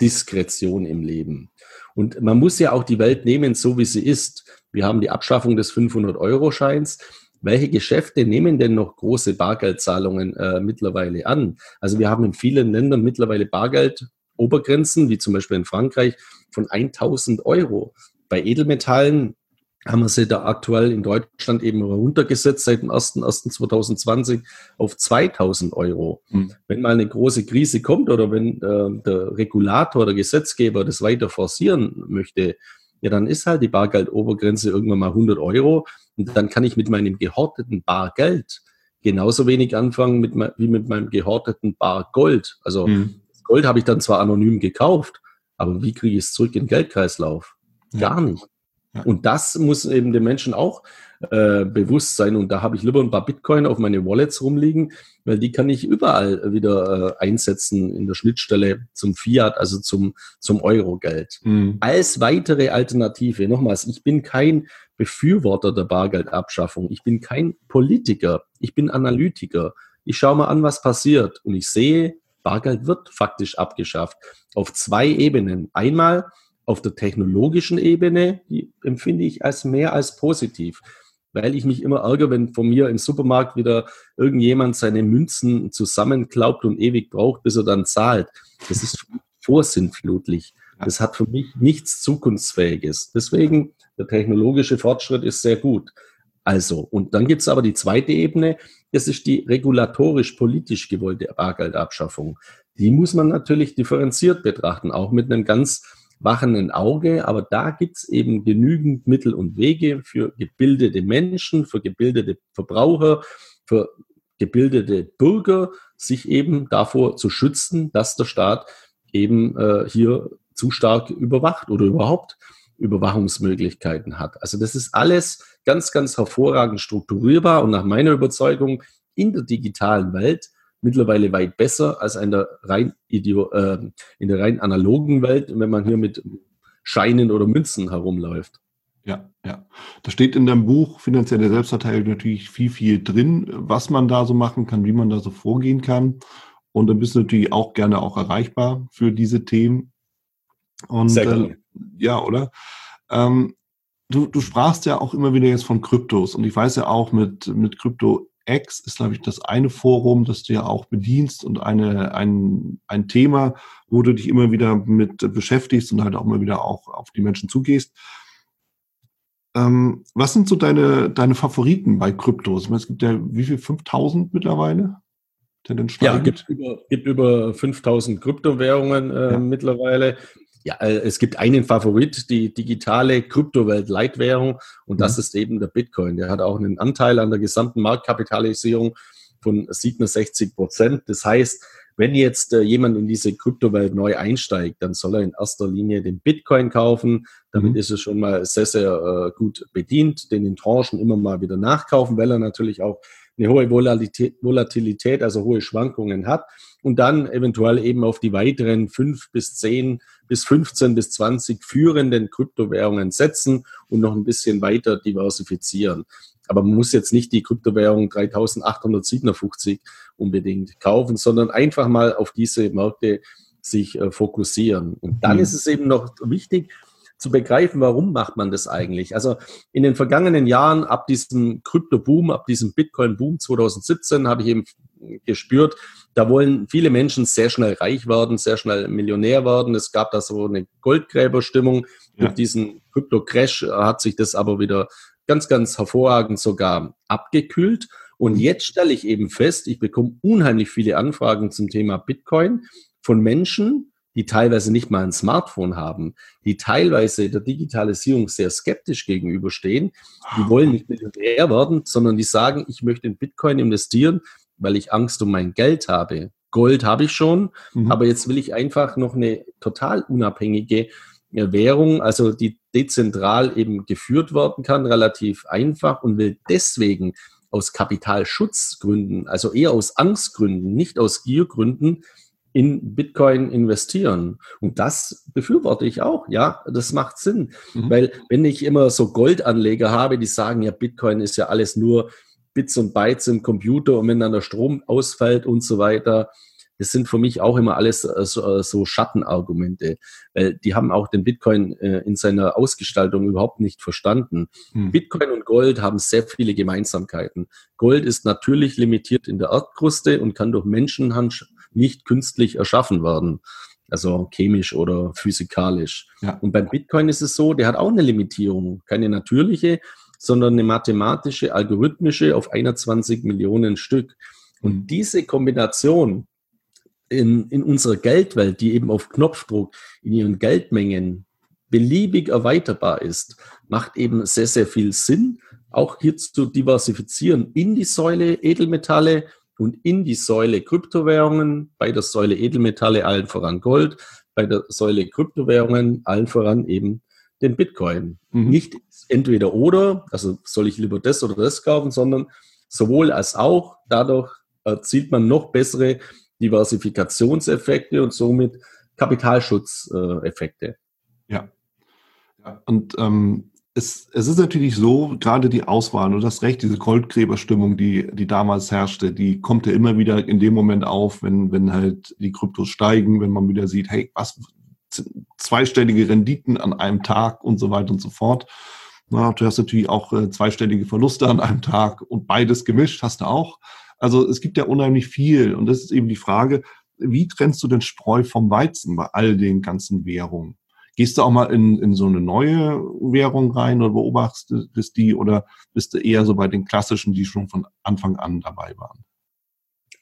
Diskretion im Leben. Und man muss ja auch die Welt nehmen, so wie sie ist. Wir haben die Abschaffung des 500-Euro-Scheins. Welche Geschäfte nehmen denn noch große Bargeldzahlungen äh, mittlerweile an? Also wir haben in vielen Ländern mittlerweile Bargeldobergrenzen, wie zum Beispiel in Frankreich, von 1000 Euro. Bei Edelmetallen haben wir sie da aktuell in Deutschland eben runtergesetzt seit dem 01.01.2020 auf 2000 Euro. Mhm. Wenn mal eine große Krise kommt oder wenn äh, der Regulator, der Gesetzgeber das weiter forcieren möchte, ja, dann ist halt die Bargeldobergrenze irgendwann mal 100 Euro und dann kann ich mit meinem gehorteten Bargeld genauso wenig anfangen mit, wie mit meinem gehorteten Bargold. Also mhm. Gold habe ich dann zwar anonym gekauft, aber wie kriege ich es zurück in den Geldkreislauf? Gar nicht. Und das muss eben den Menschen auch äh, bewusst sein. Und da habe ich lieber ein paar Bitcoin auf meine Wallets rumliegen, weil die kann ich überall wieder äh, einsetzen in der Schnittstelle zum Fiat, also zum, zum Euro-Geld. Mhm. Als weitere Alternative, nochmals, ich bin kein Befürworter der Bargeldabschaffung. Ich bin kein Politiker. Ich bin Analytiker. Ich schaue mal an, was passiert. Und ich sehe, Bargeld wird faktisch abgeschafft. Auf zwei Ebenen. Einmal auf der technologischen Ebene, die empfinde ich als mehr als positiv, weil ich mich immer ärgere, wenn von mir im Supermarkt wieder irgendjemand seine Münzen zusammenklaubt und ewig braucht, bis er dann zahlt. Das ist vorsinnflutlich. Das hat für mich nichts Zukunftsfähiges. Deswegen, der technologische Fortschritt ist sehr gut. Also, und dann gibt es aber die zweite Ebene, das ist die regulatorisch-politisch gewollte Bargeldabschaffung. Die muss man natürlich differenziert betrachten, auch mit einem ganz wachenden Auge. Aber da gibt es eben genügend Mittel und Wege für gebildete Menschen, für gebildete Verbraucher, für gebildete Bürger, sich eben davor zu schützen, dass der Staat eben äh, hier zu stark überwacht oder überhaupt Überwachungsmöglichkeiten hat. Also das ist alles ganz, ganz hervorragend strukturierbar und nach meiner Überzeugung in der digitalen Welt mittlerweile weit besser als in der rein, äh, in der rein analogen Welt, wenn man hier mit Scheinen oder Münzen herumläuft. Ja, ja. Da steht in deinem Buch finanzielle Selbstverteilung natürlich viel, viel drin, was man da so machen kann, wie man da so vorgehen kann. Und dann bist du natürlich auch gerne auch erreichbar für diese Themen. Und Sehr gerne. Äh, ja, oder? Ähm, du, du sprachst ja auch immer wieder jetzt von Kryptos und ich weiß ja auch mit, mit Krypto X ist, glaube ich, das eine Forum, das du ja auch bedienst und eine, ein, ein Thema, wo du dich immer wieder mit beschäftigst und halt auch immer wieder auch auf die Menschen zugehst. Ähm, was sind so deine, deine Favoriten bei Kryptos? Es gibt ja wie viel? 5000 mittlerweile? Ja, gibt über, gibt über 5000 Kryptowährungen äh, ja. mittlerweile. Ja, äh, es gibt einen Favorit, die digitale Kryptowelt-Leitwährung und das mhm. ist eben der Bitcoin. Der hat auch einen Anteil an der gesamten Marktkapitalisierung von 67 Prozent. Das heißt, wenn jetzt äh, jemand in diese Kryptowelt neu einsteigt, dann soll er in erster Linie den Bitcoin kaufen. Damit mhm. ist er schon mal sehr, sehr äh, gut bedient, den in Tranchen immer mal wieder nachkaufen, weil er natürlich auch eine hohe Volatilität, Volatilität, also hohe Schwankungen hat und dann eventuell eben auf die weiteren fünf bis zehn bis 15 bis 20 führenden Kryptowährungen setzen und noch ein bisschen weiter diversifizieren. Aber man muss jetzt nicht die Kryptowährung 3857 unbedingt kaufen, sondern einfach mal auf diese Märkte sich äh, fokussieren. Und dann mhm. ist es eben noch wichtig, zu begreifen, warum macht man das eigentlich? Also in den vergangenen Jahren, ab diesem Krypto-Boom, ab diesem Bitcoin-Boom 2017, habe ich eben gespürt, da wollen viele Menschen sehr schnell reich werden, sehr schnell Millionär werden. Es gab da so eine Goldgräberstimmung. Ja. Durch diesen Krypto-Crash hat sich das aber wieder ganz, ganz hervorragend sogar abgekühlt. Und jetzt stelle ich eben fest, ich bekomme unheimlich viele Anfragen zum Thema Bitcoin von Menschen, die teilweise nicht mal ein Smartphone haben, die teilweise der Digitalisierung sehr skeptisch gegenüberstehen. Die wollen nicht Millionär werden, sondern die sagen, ich möchte in Bitcoin investieren, weil ich Angst um mein Geld habe. Gold habe ich schon, mhm. aber jetzt will ich einfach noch eine total unabhängige äh, Währung, also die dezentral eben geführt werden kann, relativ einfach und will deswegen aus Kapitalschutzgründen, also eher aus Angstgründen, nicht aus Giergründen, in Bitcoin investieren. Und das befürworte ich auch. Ja, das macht Sinn. Mhm. Weil wenn ich immer so Goldanleger habe, die sagen, ja, Bitcoin ist ja alles nur Bits und Bytes im Computer und wenn dann der Strom ausfällt und so weiter, das sind für mich auch immer alles äh, so, äh, so Schattenargumente, weil die haben auch den Bitcoin äh, in seiner Ausgestaltung überhaupt nicht verstanden. Hm. Bitcoin und Gold haben sehr viele Gemeinsamkeiten. Gold ist natürlich limitiert in der Erdkruste und kann durch Menschenhand nicht künstlich erschaffen werden. Also chemisch oder physikalisch. Ja. Und beim Bitcoin ist es so, der hat auch eine Limitierung. Keine natürliche, sondern eine mathematische, algorithmische auf 21 Millionen Stück. Und mhm. diese Kombination in, in unserer Geldwelt, die eben auf Knopfdruck in ihren Geldmengen beliebig erweiterbar ist, macht eben sehr, sehr viel Sinn, auch hier zu diversifizieren in die Säule Edelmetalle und in die Säule Kryptowährungen, bei der Säule Edelmetalle allen voran Gold, bei der Säule Kryptowährungen allen voran eben den Bitcoin. Mhm. Nicht entweder oder, also soll ich lieber das oder das kaufen, sondern sowohl als auch. Dadurch erzielt man noch bessere Diversifikationseffekte und somit Kapitalschutzeffekte. Ja. Und ähm, es, es ist natürlich so, gerade die Auswahl, und das Recht, diese Goldgräberstimmung, die, die damals herrschte, die kommt ja immer wieder in dem Moment auf, wenn, wenn halt die Kryptos steigen, wenn man wieder sieht, hey, was, zweistellige Renditen an einem Tag und so weiter und so fort. Na, du hast natürlich auch äh, zweistellige Verluste an einem Tag und beides gemischt hast du auch. Also es gibt ja unheimlich viel und das ist eben die Frage, wie trennst du den Spreu vom Weizen bei all den ganzen Währungen? Gehst du auch mal in, in so eine neue Währung rein oder beobachtest die oder bist du eher so bei den klassischen, die schon von Anfang an dabei waren?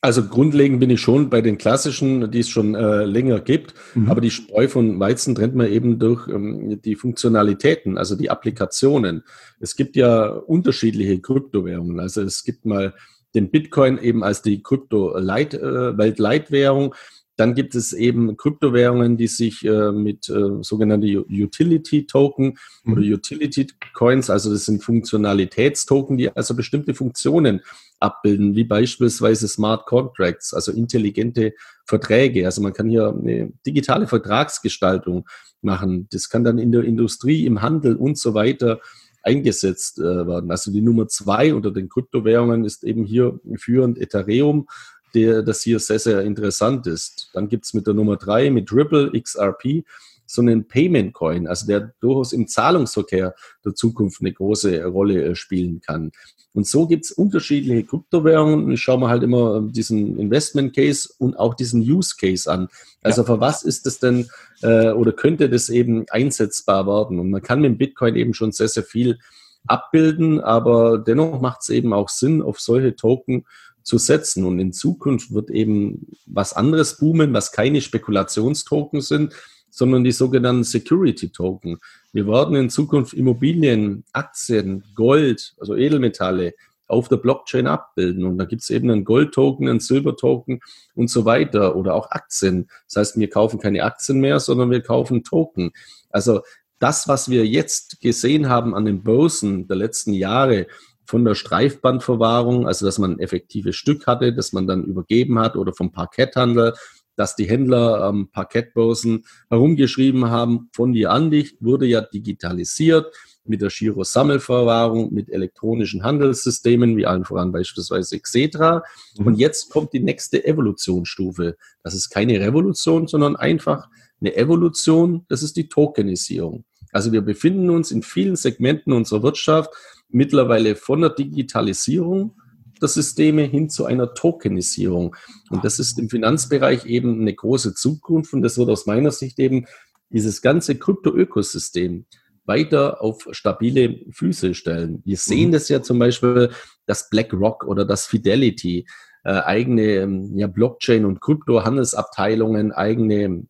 Also grundlegend bin ich schon bei den klassischen, die es schon äh, länger gibt, mhm. aber die Spreu von Weizen trennt man eben durch ähm, die Funktionalitäten, also die Applikationen. Es gibt ja unterschiedliche Kryptowährungen. Also es gibt mal den Bitcoin eben als die Krypto-Weltleitwährung. Äh, dann gibt es eben Kryptowährungen, die sich äh, mit äh, sogenannten Utility-Token mhm. oder Utility-Coins, also das sind Funktionalitätstoken, die also bestimmte Funktionen abbilden, wie beispielsweise Smart Contracts, also intelligente Verträge. Also man kann hier eine digitale Vertragsgestaltung machen. Das kann dann in der Industrie, im Handel und so weiter eingesetzt äh, werden. Also die Nummer zwei unter den Kryptowährungen ist eben hier führend Ethereum der, das hier sehr, sehr interessant ist. Dann gibt es mit der Nummer drei, mit Ripple XRP, so einen Payment Coin, also der durchaus im Zahlungsverkehr der Zukunft eine große Rolle äh, spielen kann. Und so gibt es unterschiedliche Kryptowährungen. Ich schaue mir halt immer diesen Investment Case und auch diesen Use Case an. Also ja. für was ist das denn äh, oder könnte das eben einsetzbar werden? Und man kann mit Bitcoin eben schon sehr, sehr viel abbilden, aber dennoch macht es eben auch Sinn, auf solche Token zu setzen. Und in Zukunft wird eben was anderes boomen, was keine Spekulationstoken sind, sondern die sogenannten Security Token. Wir werden in Zukunft Immobilien, Aktien, Gold, also Edelmetalle auf der Blockchain abbilden. Und da gibt es eben einen Gold-Token, einen Silber-Token und so weiter oder auch Aktien. Das heißt, wir kaufen keine Aktien mehr, sondern wir kaufen Token. Also das, was wir jetzt gesehen haben an den Börsen der letzten Jahre, von der Streifbandverwahrung, also dass man ein effektives Stück hatte, das man dann übergeben hat oder vom Parketthandel, dass die Händler ähm, Parkettbörsen herumgeschrieben haben, von dir an dich, wurde ja digitalisiert mit der Giro-Sammelverwahrung, mit elektronischen Handelssystemen, wie allen voran beispielsweise Xetra. Mhm. Und jetzt kommt die nächste Evolutionsstufe. Das ist keine Revolution, sondern einfach eine Evolution. Das ist die Tokenisierung. Also wir befinden uns in vielen Segmenten unserer Wirtschaft mittlerweile von der Digitalisierung der Systeme hin zu einer Tokenisierung. Und das ist im Finanzbereich eben eine große Zukunft und das wird aus meiner Sicht eben dieses ganze Krypto-Ökosystem weiter auf stabile Füße stellen. Wir sehen mhm. das ja zum Beispiel, dass BlackRock oder das Fidelity äh, eigene ähm, ja, Blockchain- und Krypto-Handelsabteilungen, eigene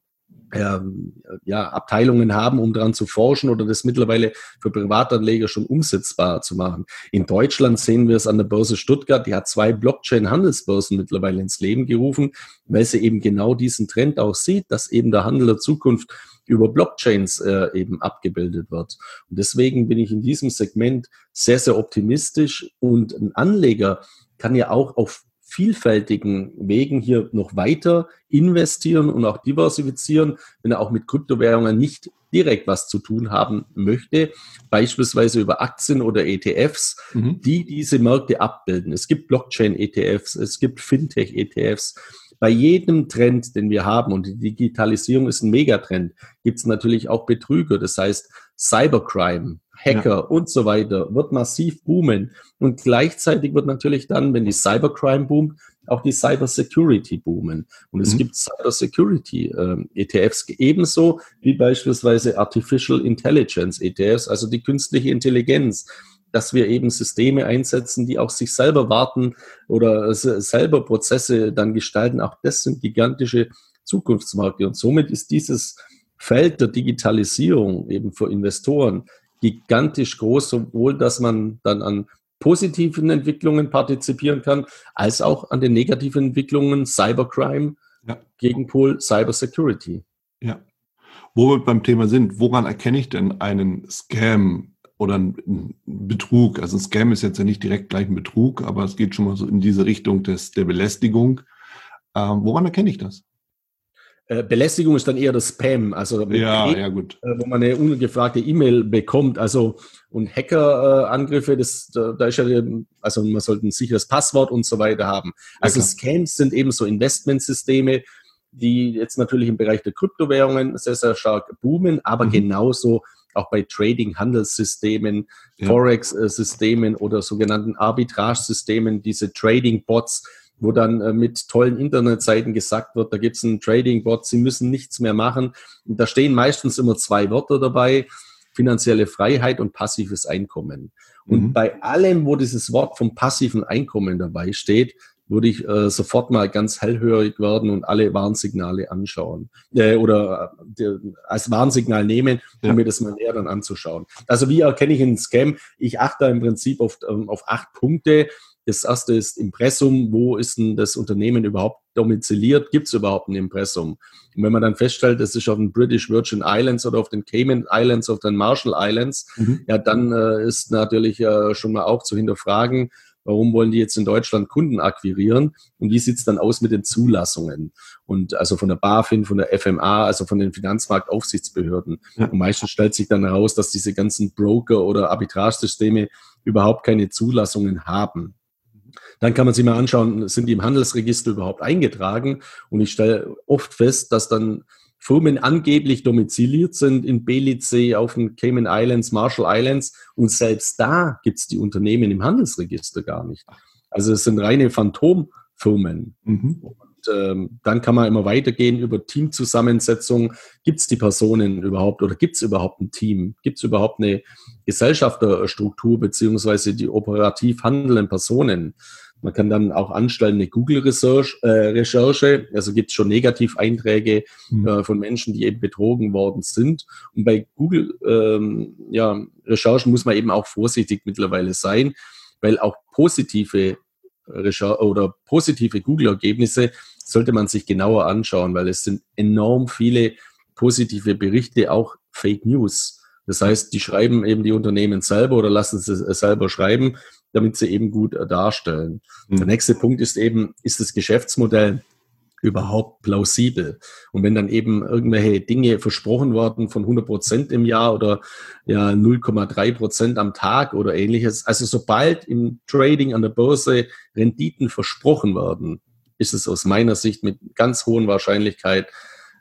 ähm, ja, Abteilungen haben, um daran zu forschen oder das mittlerweile für Privatanleger schon umsetzbar zu machen. In Deutschland sehen wir es an der Börse Stuttgart, die hat zwei Blockchain-Handelsbörsen mittlerweile ins Leben gerufen, weil sie eben genau diesen Trend auch sieht, dass eben der Handel der Zukunft über Blockchains äh, eben abgebildet wird. Und deswegen bin ich in diesem Segment sehr, sehr optimistisch und ein Anleger kann ja auch auf vielfältigen Wegen hier noch weiter investieren und auch diversifizieren, wenn er auch mit Kryptowährungen nicht direkt was zu tun haben möchte, beispielsweise über Aktien oder ETFs, mhm. die diese Märkte abbilden. Es gibt Blockchain-ETFs, es gibt Fintech-ETFs. Bei jedem Trend, den wir haben, und die Digitalisierung ist ein Megatrend, gibt es natürlich auch Betrüger. Das heißt, Cybercrime, Hacker ja. und so weiter wird massiv boomen. Und gleichzeitig wird natürlich dann, wenn die Cybercrime boomt, auch die Cybersecurity boomen. Und es mhm. gibt Cybersecurity äh, ETFs ebenso wie beispielsweise Artificial Intelligence ETFs, also die künstliche Intelligenz dass wir eben Systeme einsetzen, die auch sich selber warten oder selber Prozesse dann gestalten. Auch das sind gigantische Zukunftsmärkte. Und somit ist dieses Feld der Digitalisierung eben für Investoren gigantisch groß, sowohl dass man dann an positiven Entwicklungen partizipieren kann, als auch an den negativen Entwicklungen Cybercrime, ja. Gegenpol Cybersecurity. Ja. Wo wir beim Thema sind, woran erkenne ich denn einen Scam oder einen Betrug? Also ein Scam ist jetzt ja nicht direkt gleich ein Betrug, aber es geht schon mal so in diese Richtung des, der Belästigung. Ähm, woran erkenne ich das? Äh, Belästigung ist dann eher das Spam, also ja, e ja, gut. Äh, wo man eine ungefragte E-Mail bekommt. Also und Hackerangriffe, das da, da ist ja, also man sollte ein sicheres Passwort und so weiter haben. Also ja, Scams sind eben so Investmentsysteme, die jetzt natürlich im Bereich der Kryptowährungen sehr, sehr stark boomen, aber mhm. genauso auch bei Trading-Handelssystemen, ja. Forex-Systemen oder sogenannten Arbitrage-Systemen, diese Trading-Bots, wo dann äh, mit tollen Internetseiten gesagt wird, da gibt es einen Trading-Bot, Sie müssen nichts mehr machen. Und da stehen meistens immer zwei Wörter dabei, finanzielle Freiheit und passives Einkommen. Und mhm. bei allem, wo dieses Wort vom passiven Einkommen dabei steht, würde ich äh, sofort mal ganz hellhörig werden und alle Warnsignale anschauen äh, oder äh, als Warnsignal nehmen, um ja. mir das mal näher dann anzuschauen. Also wie erkenne ich einen Scam? Ich achte im Prinzip auf, ähm, auf acht Punkte. Das erste ist Impressum. Wo ist denn das Unternehmen überhaupt domiziliert? Gibt es überhaupt ein Impressum? Und wenn man dann feststellt, es ist auf den British Virgin Islands oder auf den Cayman Islands, auf den Marshall Islands, mhm. ja, dann äh, ist natürlich äh, schon mal auch zu hinterfragen, Warum wollen die jetzt in Deutschland Kunden akquirieren? Und wie sieht's dann aus mit den Zulassungen? Und also von der BaFin, von der FMA, also von den Finanzmarktaufsichtsbehörden. Ja. Und meistens stellt sich dann heraus, dass diese ganzen Broker- oder Arbitragesysteme überhaupt keine Zulassungen haben. Dann kann man sich mal anschauen, sind die im Handelsregister überhaupt eingetragen? Und ich stelle oft fest, dass dann Firmen angeblich domiziliert sind in Belize, auf den Cayman Islands, Marshall Islands und selbst da gibt's die Unternehmen im Handelsregister gar nicht. Also es sind reine Phantomfirmen. Mhm. Und ähm, dann kann man immer weitergehen über Teamzusammensetzung. Gibt's die Personen überhaupt oder gibt's überhaupt ein Team? Gibt's überhaupt eine Gesellschafterstruktur beziehungsweise die operativ handelnden Personen? Man kann dann auch anstellen eine Google-Recherche, äh, also gibt es schon Negativeinträge mhm. äh, von Menschen, die eben betrogen worden sind. Und bei Google ähm, ja, muss man eben auch vorsichtig mittlerweile sein, weil auch positive Recherche oder positive Google-Ergebnisse sollte man sich genauer anschauen, weil es sind enorm viele positive Berichte, auch Fake News. Das heißt, die schreiben eben die Unternehmen selber oder lassen sie selber schreiben damit sie eben gut darstellen. Mhm. Der nächste Punkt ist eben, ist das Geschäftsmodell überhaupt plausibel? Und wenn dann eben irgendwelche Dinge versprochen worden von 100 Prozent im Jahr oder ja 0,3 Prozent am Tag oder ähnliches, also sobald im Trading an der Börse Renditen versprochen werden, ist es aus meiner Sicht mit ganz hohen Wahrscheinlichkeit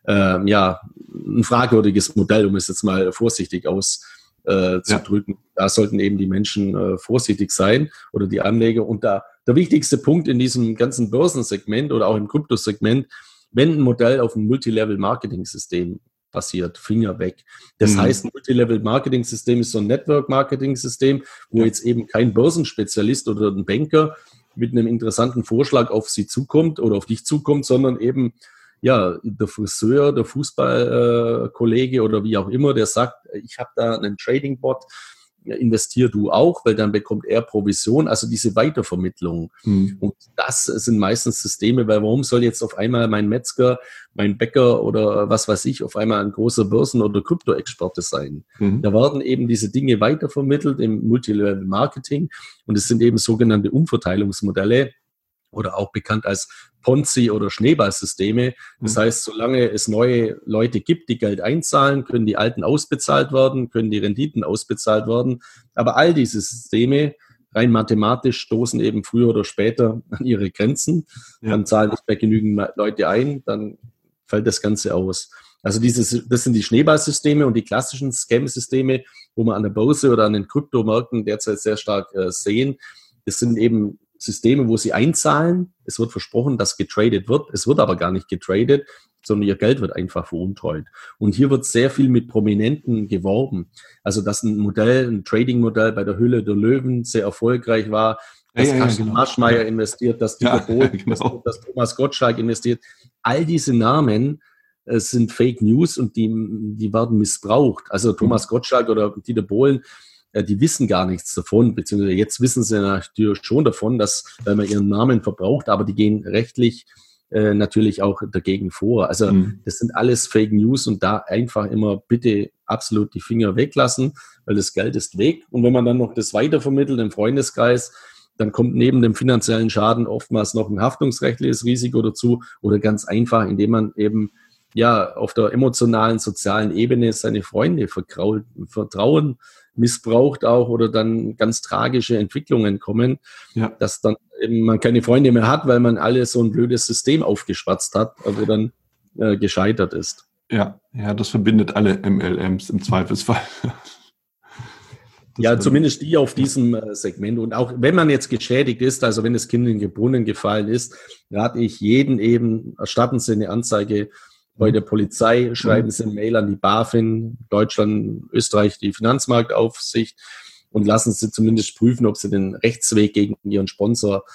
äh, ja ein fragwürdiges Modell, um es jetzt mal vorsichtig aus äh, zu ja. drücken. Da sollten eben die Menschen äh, vorsichtig sein oder die Anleger. Und da der wichtigste Punkt in diesem ganzen Börsensegment oder auch im Kryptosegment, wenn ein Modell auf ein Multilevel-Marketing-System passiert, Finger weg. Das mhm. heißt, ein Multilevel-Marketing-System ist so ein Network-Marketing-System, wo ja. jetzt eben kein Börsenspezialist oder ein Banker mit einem interessanten Vorschlag auf Sie zukommt oder auf dich zukommt, sondern eben ja, der Friseur, der Fußballkollege äh, oder wie auch immer, der sagt, ich habe da einen Trading-Bot, investier du auch, weil dann bekommt er Provision, also diese Weitervermittlung. Mhm. Und das sind meistens Systeme, weil warum soll jetzt auf einmal mein Metzger, mein Bäcker oder was weiß ich, auf einmal ein großer Börsen- oder Krypto-Experte sein? Mhm. Da werden eben diese Dinge weitervermittelt im Multilevel-Marketing und es sind eben sogenannte Umverteilungsmodelle oder auch bekannt als Ponzi- oder Schneeballsysteme. Das mhm. heißt, solange es neue Leute gibt, die Geld einzahlen, können die alten ausbezahlt werden, können die Renditen ausbezahlt werden. Aber all diese Systeme, rein mathematisch, stoßen eben früher oder später an ihre Grenzen. Ja. Dann zahlen nicht mehr genügend Leute ein, dann fällt das Ganze aus. Also dieses, das sind die Schneeballsysteme und die klassischen Scam-Systeme, wo man an der Börse oder an den Kryptomärkten derzeit sehr stark äh, sehen. Das sind eben Systeme, wo sie einzahlen. Es wird versprochen, dass getradet wird. Es wird aber gar nicht getradet, sondern ihr Geld wird einfach veruntreut. Und hier wird sehr viel mit Prominenten geworben. Also, dass ein Modell, ein Trading-Modell bei der Hülle der Löwen sehr erfolgreich war, dass ja, ja, Carsten genau. Marschmeier investiert, dass Dieter ja, genau. dass Thomas Gottschalk investiert. All diese Namen äh, sind Fake News und die, die werden missbraucht. Also Thomas mhm. Gottschalk oder Dieter Bohlen die wissen gar nichts davon, beziehungsweise jetzt wissen sie natürlich schon davon, dass, weil man ihren Namen verbraucht, aber die gehen rechtlich äh, natürlich auch dagegen vor. Also mhm. das sind alles Fake News und da einfach immer bitte absolut die Finger weglassen, weil das Geld ist weg. Und wenn man dann noch das weitervermittelt im Freundeskreis, dann kommt neben dem finanziellen Schaden oftmals noch ein haftungsrechtliches Risiko dazu oder ganz einfach, indem man eben ja auf der emotionalen, sozialen Ebene seine Freunde vertrauen missbraucht auch oder dann ganz tragische Entwicklungen kommen, ja. dass dann eben man keine Freunde mehr hat, weil man alle so ein blödes System aufgespatzt hat, wo dann äh, gescheitert ist. Ja, ja, das verbindet alle MLMs im Zweifelsfall. ja, zumindest die auf diesem äh, Segment. Und auch wenn man jetzt geschädigt ist, also wenn das Kind in den Brunnen gefallen ist, rate ich jeden eben, erstatten Sie eine Anzeige bei der Polizei, schreiben Sie eine Mail an die BaFin, Deutschland, Österreich, die Finanzmarktaufsicht und lassen Sie zumindest prüfen, ob Sie den Rechtsweg gegen Ihren Sponsor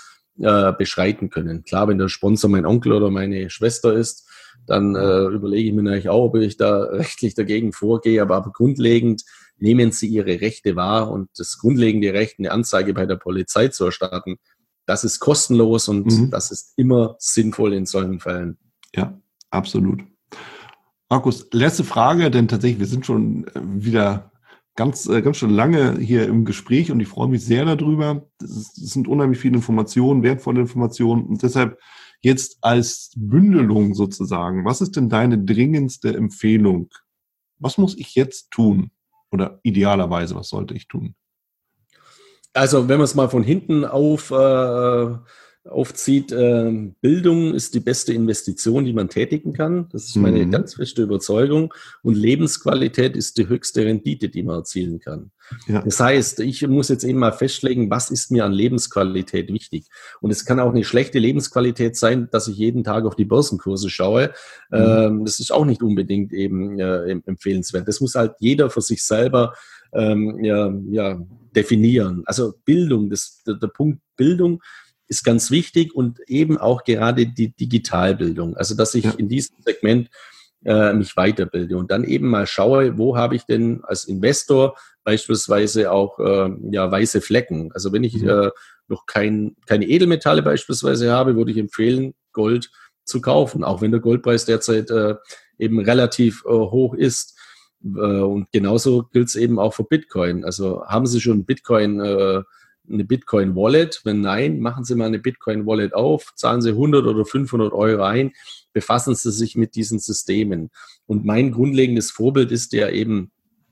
äh, beschreiten können. Klar, wenn der Sponsor mein Onkel oder meine Schwester ist, dann äh, überlege ich mir natürlich auch, ob ich da rechtlich dagegen vorgehe. Aber, aber grundlegend nehmen Sie Ihre Rechte wahr und das grundlegende Recht, eine Anzeige bei der Polizei zu erstatten, das ist kostenlos und mhm. das ist immer sinnvoll in solchen Fällen. Ja, absolut. Markus, letzte Frage, denn tatsächlich, wir sind schon äh, wieder ganz, äh, ganz schön lange hier im Gespräch und ich freue mich sehr darüber. Es sind unheimlich viele Informationen, wertvolle Informationen und deshalb jetzt als Bündelung sozusagen. Was ist denn deine dringendste Empfehlung? Was muss ich jetzt tun? Oder idealerweise, was sollte ich tun? Also, wenn man es mal von hinten auf äh, aufzieht, äh, Bildung ist die beste Investition, die man tätigen kann. Das ist meine mhm. ganz feste Überzeugung. Und Lebensqualität ist die höchste Rendite, die man erzielen kann. Ja. Das heißt, ich muss jetzt eben mal festlegen, was ist mir an Lebensqualität wichtig. Und es kann auch eine schlechte Lebensqualität sein, dass ich jeden Tag auf die Börsenkurse schaue. Mhm. Ähm, das ist auch nicht unbedingt eben äh, empfehlenswert. Das muss halt jeder für sich selber ähm, ja, ja, definieren. Also Bildung, das, der, der Punkt Bildung ist ganz wichtig und eben auch gerade die Digitalbildung. Also, dass ich ja. in diesem Segment äh, mich weiterbilde und dann eben mal schaue, wo habe ich denn als Investor beispielsweise auch äh, ja, weiße Flecken. Also wenn ich mhm. äh, noch kein, keine Edelmetalle beispielsweise habe, würde ich empfehlen, Gold zu kaufen, auch wenn der Goldpreis derzeit äh, eben relativ äh, hoch ist. Äh, und genauso gilt es eben auch für Bitcoin. Also haben Sie schon Bitcoin äh, eine Bitcoin Wallet? Wenn nein, machen Sie mal eine Bitcoin Wallet auf, zahlen Sie 100 oder 500 Euro ein, befassen Sie sich mit diesen Systemen. Und mein grundlegendes Vorbild ist ja eben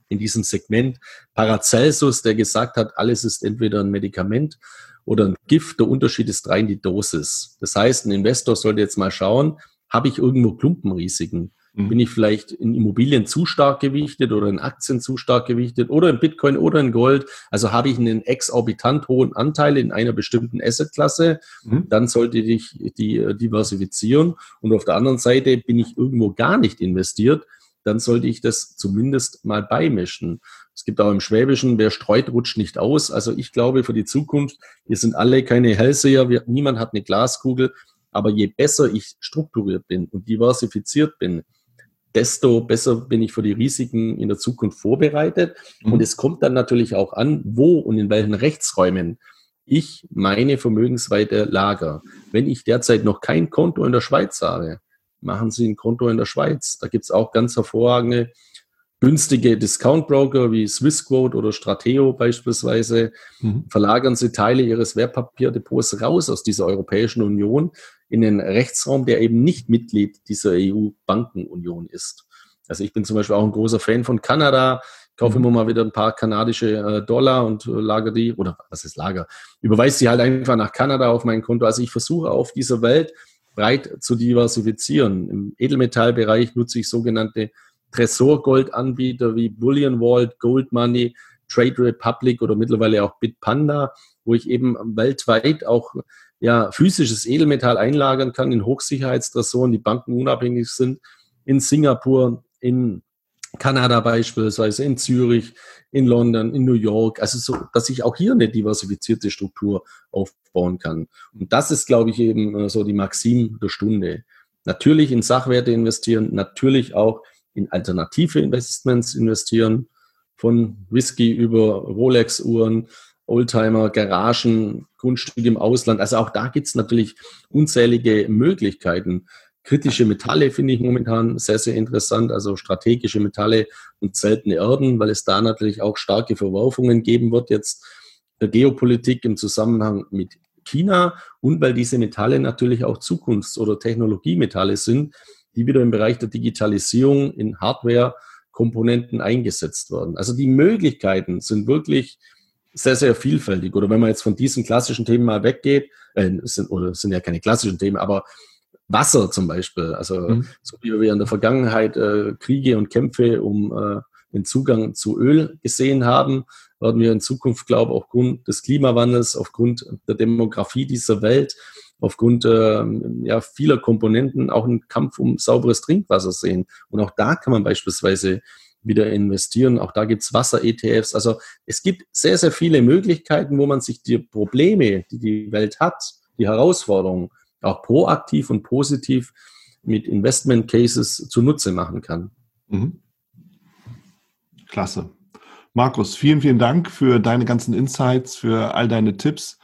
in diesem Segment Paracelsus, der gesagt hat, alles ist entweder ein Medikament oder ein Gift. Der Unterschied ist rein die Dosis. Das heißt, ein Investor sollte jetzt mal schauen, habe ich irgendwo Klumpenrisiken? Mhm. Bin ich vielleicht in Immobilien zu stark gewichtet oder in Aktien zu stark gewichtet oder in Bitcoin oder in Gold? Also habe ich einen exorbitant hohen Anteil in einer bestimmten Assetklasse, mhm. dann sollte ich die äh, diversifizieren. Und auf der anderen Seite bin ich irgendwo gar nicht investiert, dann sollte ich das zumindest mal beimischen. Es gibt auch im Schwäbischen, wer streut, rutscht nicht aus. Also ich glaube für die Zukunft, wir sind alle keine Hellseher, wir, niemand hat eine Glaskugel, aber je besser ich strukturiert bin und diversifiziert bin, desto besser bin ich für die Risiken in der Zukunft vorbereitet. Mhm. Und es kommt dann natürlich auch an, wo und in welchen Rechtsräumen ich meine Vermögensweite lager. Wenn ich derzeit noch kein Konto in der Schweiz habe, machen Sie ein Konto in der Schweiz. Da gibt es auch ganz hervorragende günstige Discount-Broker wie Swissquote oder Strateo beispielsweise mhm. verlagern sie Teile ihres Wertpapierdepots raus aus dieser Europäischen Union in den Rechtsraum, der eben nicht Mitglied dieser EU-Bankenunion ist. Also ich bin zum Beispiel auch ein großer Fan von Kanada, kaufe mhm. immer mal wieder ein paar kanadische äh, Dollar und äh, lager die, oder was ist Lager, überweise sie halt einfach nach Kanada auf mein Konto. Also ich versuche auf dieser Welt breit zu diversifizieren. Im Edelmetallbereich nutze ich sogenannte Tresorgoldanbieter wie Bullion Vault, Gold Money, Trade Republic oder mittlerweile auch Bitpanda, wo ich eben weltweit auch ja, physisches Edelmetall einlagern kann in Hochsicherheitstresoren, die Banken unabhängig sind, in Singapur, in Kanada beispielsweise, in Zürich, in London, in New York, also so, dass ich auch hier eine diversifizierte Struktur aufbauen kann. Und das ist, glaube ich, eben so die Maxim der Stunde. Natürlich in Sachwerte investieren, natürlich auch in alternative Investments investieren, von Whisky über Rolex-Uhren Oldtimer, Garagen, Grundstücke im Ausland. Also auch da gibt es natürlich unzählige Möglichkeiten. Kritische Metalle finde ich momentan sehr, sehr interessant, also strategische Metalle und seltene Erden, weil es da natürlich auch starke Verwerfungen geben wird jetzt der Geopolitik im Zusammenhang mit China und weil diese Metalle natürlich auch Zukunfts- oder Technologiemetalle sind, die wieder im Bereich der Digitalisierung in Hardware-Komponenten eingesetzt werden. Also die Möglichkeiten sind wirklich sehr, sehr vielfältig. Oder wenn man jetzt von diesen klassischen Themen mal weggeht, äh, sind, oder sind ja keine klassischen Themen, aber Wasser zum Beispiel. Also mhm. so wie wir in der Vergangenheit äh, Kriege und Kämpfe um äh, den Zugang zu Öl gesehen haben, werden wir in Zukunft, glaube ich, aufgrund des Klimawandels, aufgrund der Demografie dieser Welt, aufgrund äh, ja, vieler Komponenten auch einen Kampf um sauberes Trinkwasser sehen. Und auch da kann man beispielsweise wieder investieren. Auch da gibt es Wasser-ETFs. Also es gibt sehr, sehr viele Möglichkeiten, wo man sich die Probleme, die die Welt hat, die Herausforderungen auch proaktiv und positiv mit Investment Cases zunutze machen kann. Mhm. Klasse. Markus, vielen, vielen Dank für deine ganzen Insights, für all deine Tipps.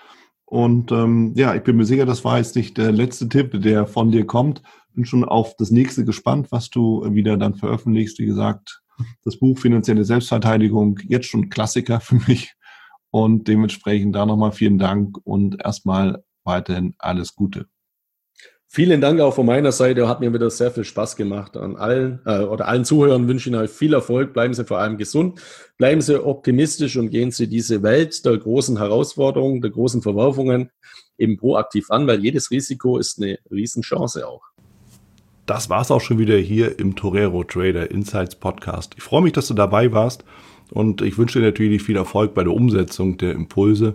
Und ähm, ja, ich bin mir sicher, das war jetzt nicht der letzte Tipp, der von dir kommt. Bin schon auf das nächste gespannt, was du wieder dann veröffentlichst. Wie gesagt, das Buch Finanzielle Selbstverteidigung, jetzt schon Klassiker für mich. Und dementsprechend da nochmal vielen Dank und erstmal weiterhin alles Gute. Vielen Dank auch von meiner Seite. Hat mir wieder sehr viel Spaß gemacht. An allen äh, oder allen Zuhörern wünsche ich Ihnen viel Erfolg. Bleiben Sie vor allem gesund, bleiben Sie optimistisch und gehen Sie diese Welt der großen Herausforderungen, der großen Verwerfungen eben proaktiv an, weil jedes Risiko ist eine Riesenchance auch. Das war's auch schon wieder hier im Torero Trader Insights Podcast. Ich freue mich, dass du dabei warst und ich wünsche dir natürlich viel Erfolg bei der Umsetzung der Impulse